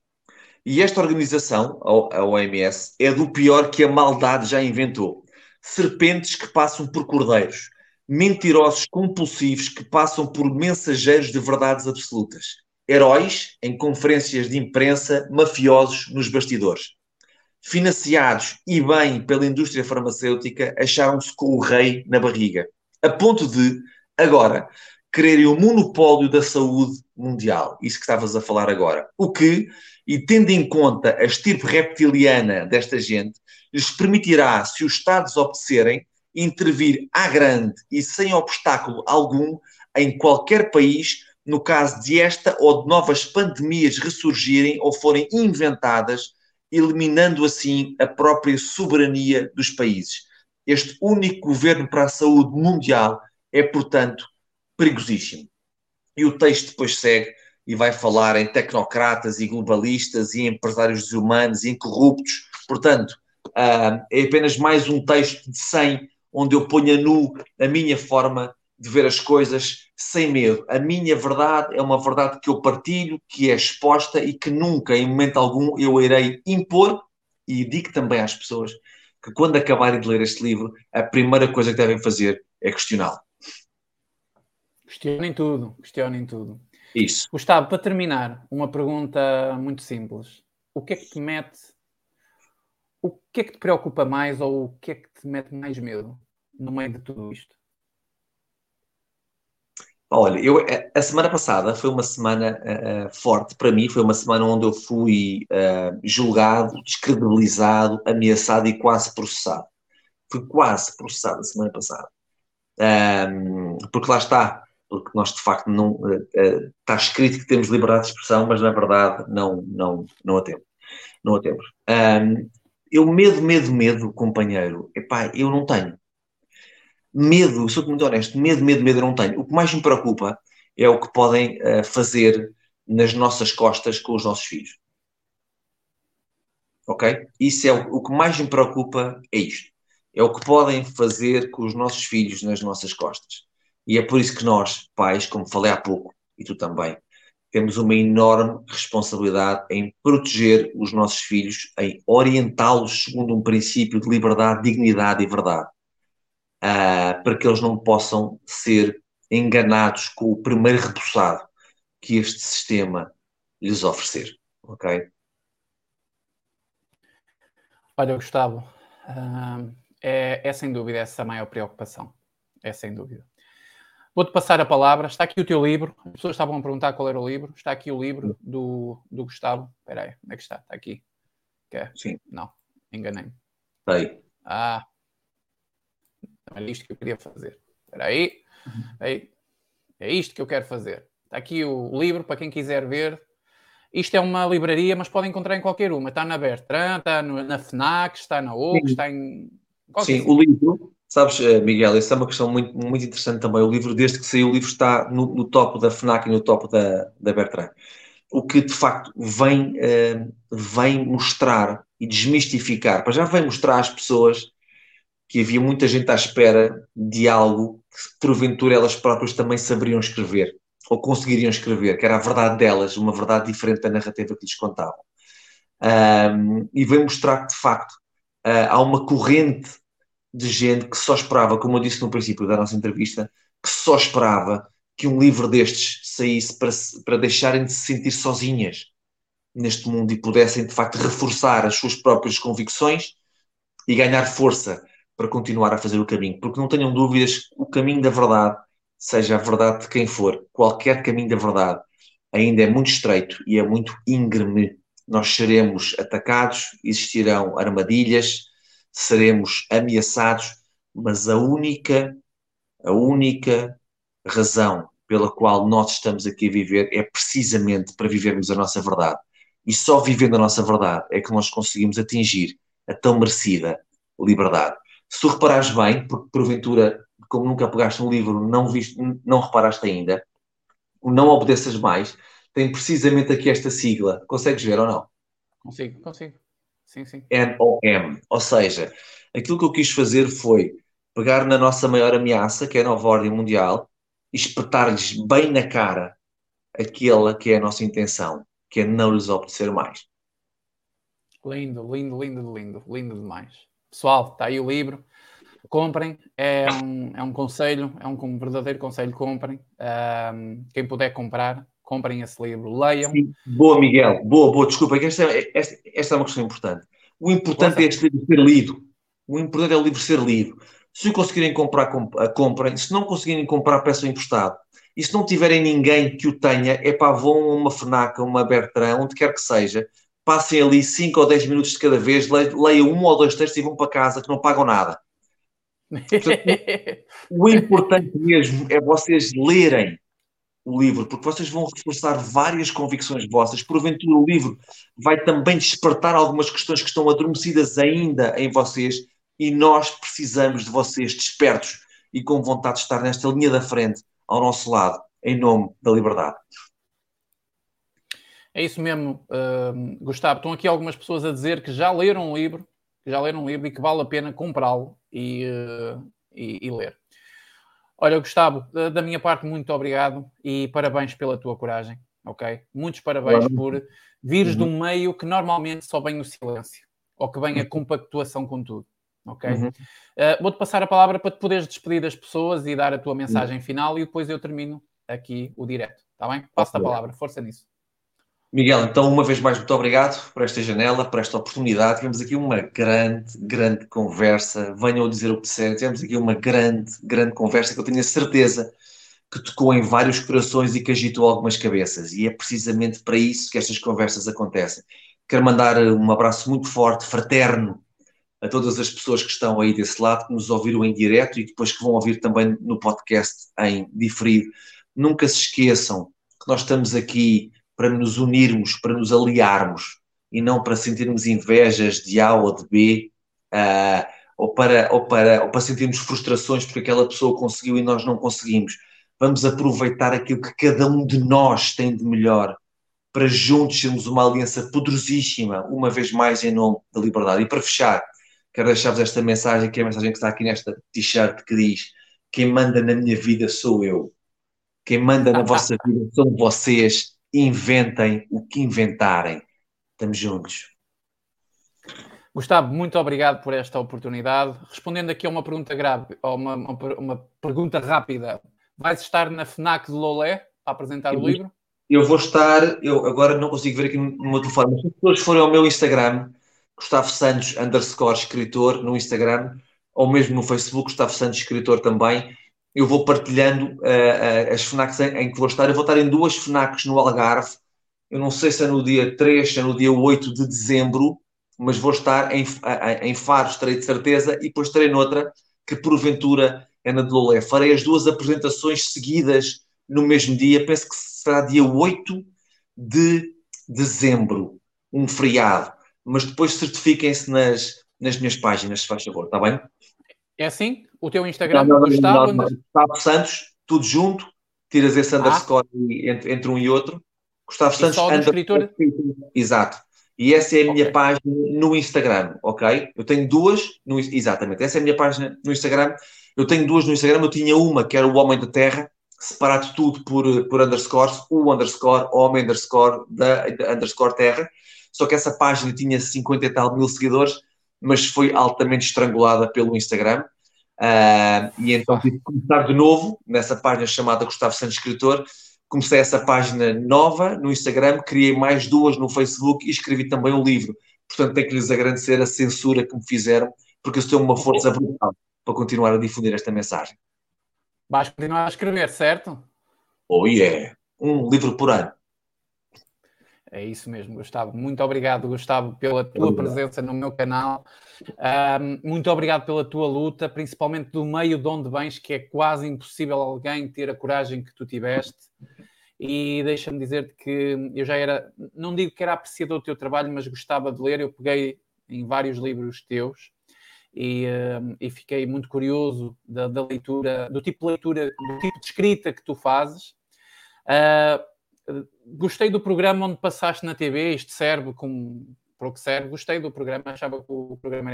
E esta organização, a OMS, é do pior que a maldade já inventou. Serpentes que passam por cordeiros, mentirosos compulsivos que passam por mensageiros de verdades absolutas, heróis em conferências de imprensa, mafiosos nos bastidores financiados e bem pela indústria farmacêutica, acharam-se com o rei na barriga, a ponto de, agora, quererem o monopólio da saúde mundial. Isso que estavas a falar agora. O que, e tendo em conta a estirpe reptiliana desta gente, lhes permitirá, se os Estados obedecerem, intervir à grande e sem obstáculo algum em qualquer país no caso de esta ou de novas pandemias ressurgirem ou forem inventadas eliminando assim a própria soberania dos países. Este único governo para a saúde mundial é, portanto, perigosíssimo. E o texto depois segue e vai falar em tecnocratas e globalistas e empresários desumanos e incorruptos. Portanto, uh, é apenas mais um texto de 100 onde eu ponho a nu a minha forma de ver as coisas sem medo. A minha verdade é uma verdade que eu partilho, que é exposta e que nunca, em momento algum, eu irei impor. E digo também às pessoas que quando acabarem de ler este livro, a primeira coisa que devem fazer é questioná-lo. Questionem tudo, questionem tudo. Isso. Gustavo, para terminar, uma pergunta muito simples. O que é que te mete. O que é que te preocupa mais ou o que é que te mete mais medo no meio de tudo isto? Olha, eu, a semana passada foi uma semana uh, forte para mim, foi uma semana onde eu fui uh, julgado, descredibilizado, ameaçado e quase processado. Fui quase processado a semana passada. Um, porque lá está, porque nós de facto não uh, está escrito que temos liberdade de expressão, mas na verdade não, não, não a temos. Não a temos. Um, eu medo, medo, medo, companheiro, epá, eu não tenho. Medo, sou muito honesto, medo, medo, medo eu não tenho. O que mais me preocupa é o que podem uh, fazer nas nossas costas com os nossos filhos. Ok? Isso é o, o que mais me preocupa é isto. É o que podem fazer com os nossos filhos nas nossas costas. E é por isso que nós, pais, como falei há pouco, e tu também, temos uma enorme responsabilidade em proteger os nossos filhos, em orientá-los segundo um princípio de liberdade, dignidade e verdade, uh, para que eles não possam ser enganados com o primeiro repousado que este sistema lhes oferecer. Ok? Olha, Gustavo, uh, é, é sem dúvida essa a maior preocupação. É sem dúvida. Vou-te passar a palavra. Está aqui o teu livro. As pessoas estavam a perguntar qual era o livro. Está aqui o livro do, do Gustavo. Espera aí, onde é que está? Está aqui. Quer? Sim. Não, enganei-me. Está aí. Ah, não era isto que eu queria fazer. Espera aí. aí. É isto que eu quero fazer. Está aqui o livro para quem quiser ver. Isto é uma livraria, mas pode encontrar em qualquer uma. Está na Bertrand, está na FNAC, está na OUC, está em. Sim, o livro Sabes, eh, Miguel, isso é uma questão muito, muito interessante também. O livro, desde que saiu, o livro está no, no topo da FNAC e no topo da, da Bertrand. O que, de facto, vem, uh, vem mostrar e desmistificar, para já vem mostrar às pessoas que havia muita gente à espera de algo que, porventura, elas próprias também saberiam escrever, ou conseguiriam escrever, que era a verdade delas, uma verdade diferente da narrativa que lhes contavam. Um, e vem mostrar que, de facto, uh, há uma corrente de gente que só esperava, como eu disse no princípio da nossa entrevista, que só esperava que um livro destes saísse para, para deixarem de se sentir sozinhas neste mundo e pudessem, de facto, reforçar as suas próprias convicções e ganhar força para continuar a fazer o caminho. Porque não tenham dúvidas, o caminho da verdade, seja a verdade de quem for, qualquer caminho da verdade, ainda é muito estreito e é muito íngreme. Nós seremos atacados, existirão armadilhas, seremos ameaçados, mas a única, a única razão pela qual nós estamos aqui a viver é precisamente para vivermos a nossa verdade. E só vivendo a nossa verdade é que nós conseguimos atingir a tão merecida liberdade. Se tu reparares bem, porque porventura, como nunca pegaste um livro, não, viste, não reparaste ainda, o Não Obedeças Mais tem precisamente aqui esta sigla. Consegues ver ou não? Consigo, consigo. Sim, sim. NOM. Ou seja, aquilo que eu quis fazer foi pegar na nossa maior ameaça, que é a nova ordem mundial, e espetar-lhes bem na cara aquela que é a nossa intenção, que é não lhes obedecer mais. Lindo, lindo, lindo, lindo, lindo demais. Pessoal, está aí o livro. Comprem, é um, é um conselho, é um verdadeiro conselho. Comprem. Um, quem puder comprar, comprem esse livro, leiam. Sim. Boa, Miguel, boa, boa, desculpa, esta, é, esta, esta é uma questão importante. O importante é este livro ser lido. O importante é o livro ser lido. Se conseguirem comprar, comprem. Se não conseguirem comprar, peçam emprestado. E se não tiverem ninguém que o tenha, é para vão a uma FNAC, uma Bertrand, onde quer que seja, passem ali 5 ou 10 minutos de cada vez, leiam um ou dois textos e vão para casa, que não pagam nada. Portanto, o importante mesmo é vocês lerem o livro, porque vocês vão reforçar várias convicções vossas. Porventura, o livro vai também despertar algumas questões que estão adormecidas ainda em vocês e nós precisamos de vocês despertos e com vontade de estar nesta linha da frente, ao nosso lado, em nome da liberdade. É isso mesmo, uh, Gustavo. Estão aqui algumas pessoas a dizer que já leram o livro, que já leram o livro e que vale a pena comprá-lo e, uh, e, e ler. Olha, Gustavo, da minha parte, muito obrigado e parabéns pela tua coragem, ok? Muitos parabéns por vires uhum. de um meio que normalmente só vem o silêncio ou que vem a compactuação com tudo, Ok? Uhum. Uh, Vou-te passar a palavra para te poderes despedir das pessoas e dar a tua mensagem uhum. final e depois eu termino aqui o direto. Está bem? Passo-te a palavra, força nisso. Miguel, então, uma vez mais, muito obrigado por esta janela, por esta oportunidade. Tivemos aqui uma grande, grande conversa. Venham dizer o que disserem. Tivemos aqui uma grande, grande conversa que eu tenho a certeza que tocou em vários corações e que agitou algumas cabeças. E é precisamente para isso que estas conversas acontecem. Quero mandar um abraço muito forte, fraterno, a todas as pessoas que estão aí desse lado, que nos ouviram em direto e depois que vão ouvir também no podcast em diferido. Nunca se esqueçam que nós estamos aqui para nos unirmos, para nos aliarmos e não para sentirmos invejas de A ou de B, uh, ou, para, ou, para, ou para sentirmos frustrações porque aquela pessoa conseguiu e nós não conseguimos. Vamos aproveitar aquilo que cada um de nós tem de melhor para juntos sermos uma aliança poderosíssima, uma vez mais em nome da liberdade. E para fechar, quero deixar-vos esta mensagem, que é a mensagem que está aqui nesta t-shirt que diz: Quem manda na minha vida sou eu. Quem manda na vossa vida são vocês inventem o que inventarem. Estamos juntos. Gustavo, muito obrigado por esta oportunidade. Respondendo aqui a uma pergunta grave, ou uma, uma, uma pergunta rápida, vais estar na FNAC de Lolé para apresentar eu, o livro? Eu vou estar, eu agora não consigo ver aqui no meu telefone, mas se as pessoas forem ao meu Instagram, Gustavo Santos underscore escritor no Instagram, ou mesmo no Facebook, Gustavo Santos escritor também, eu vou partilhando uh, as FNACs em, em, que vou estar. Eu vou estar em duas FNACs no Algarve. Eu não sei se é no dia 3, se é no dia 8 de dezembro, mas vou estar em, em Faro, estarei de certeza, e depois estarei noutra, que porventura é na de Lolé. Farei as duas apresentações seguidas no mesmo dia, penso que será dia 8 de dezembro, um feriado. Mas depois certifiquem-se nas, nas minhas páginas, se faz favor, está bem? É assim? O teu Instagram, não, não, Gustavo? Não, Gustavo Santos, tudo junto, tiras esse underscore ah. entre, entre, um e outro. Gustavo e Santos, só escritor? Exato. E essa é a minha okay. página no Instagram, ok? Eu tenho duas, no, exatamente, essa é a minha página no Instagram. Eu tenho duas no Instagram, eu tinha uma que era o Homem da Terra, separado tudo por, por underscores, o underscore, homem underscore, da, da underscore terra. Só que essa página tinha 50 e tal mil seguidores mas foi altamente estrangulada pelo Instagram. Uh, e então tive que começar de novo nessa página chamada Gustavo Santos Escritor. Comecei essa página nova no Instagram, criei mais duas no Facebook e escrevi também um livro. Portanto, tenho que lhes agradecer a censura que me fizeram, porque isso tem uma força brutal para continuar a difundir esta mensagem. Vais continuar a escrever, certo? Oh yeah! Um livro por ano. É isso mesmo, Gustavo. Muito obrigado, Gustavo, pela tua presença no meu canal. Um, muito obrigado pela tua luta, principalmente do meio de onde vens, que é quase impossível alguém ter a coragem que tu tiveste. E deixa-me dizer-te que eu já era, não digo que era apreciador do teu trabalho, mas gostava de ler. Eu peguei em vários livros teus e, um, e fiquei muito curioso da, da, leitura, do tipo de leitura, do tipo de escrita que tu fazes. Uh, gostei do programa onde passaste na TV, isto serve como para o que serve, gostei do programa, achava que o programa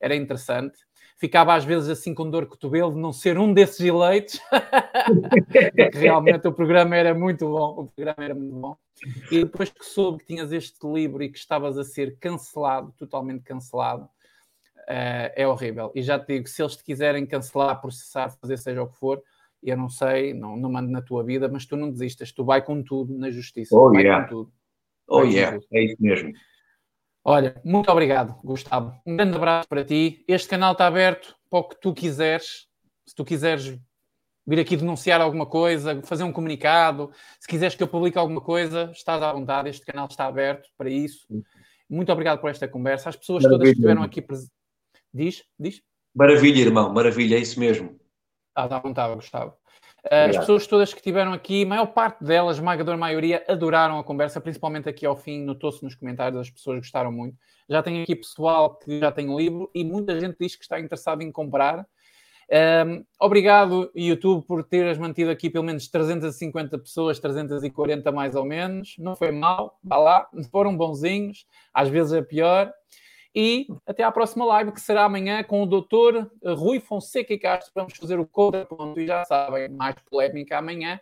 era, interessante. Ficava às vezes assim com dor de cotovelo de não ser um desses eleitos, realmente o programa era muito bom, o programa era muito bom. E depois que soube que tinhas este livro e que estavas a ser cancelado, totalmente cancelado, uh, é horrível. E já te digo, se eles te quiserem cancelar, processar, fazer seja o que for, eu não sei, não, não mando na tua vida, mas tu não desistas, tu vai com tudo na justiça. Oh, yeah. Oh, yeah. É isso mesmo. Olha, muito obrigado, Gustavo. Um grande abraço para ti. Este canal está aberto para o que tu quiseres. Se tu quiseres vir aqui denunciar alguma coisa, fazer um comunicado, se quiseres que eu publique alguma coisa, estás à vontade. Este canal está aberto para isso. Muito obrigado por esta conversa. As pessoas Maravilha. todas que estiveram aqui presentes. Diz, diz. Maravilha, irmão. Maravilha, é isso mesmo. Estás à vontade, Gustavo. As pessoas todas que estiveram aqui, a maior parte delas, esmagadora maioria, adoraram a conversa, principalmente aqui ao fim, notou-se nos comentários, as pessoas gostaram muito. Já tem aqui pessoal que já tem o livro e muita gente diz que está interessado em comprar. Um, obrigado, YouTube, por teres mantido aqui pelo menos 350 pessoas, 340 mais ou menos. Não foi mal, vá lá, foram bonzinhos, às vezes é pior. E até à próxima live, que será amanhã com o doutor Rui Fonseca e Castro. Vamos fazer o contraponto e já sabem, mais polémica amanhã.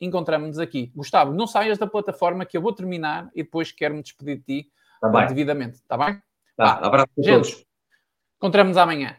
Encontramos-nos aqui. Gustavo, não saias da plataforma que eu vou terminar e depois quero-me despedir de ti tá devidamente. Está bem? Tá, abraço a todos. Encontramos amanhã.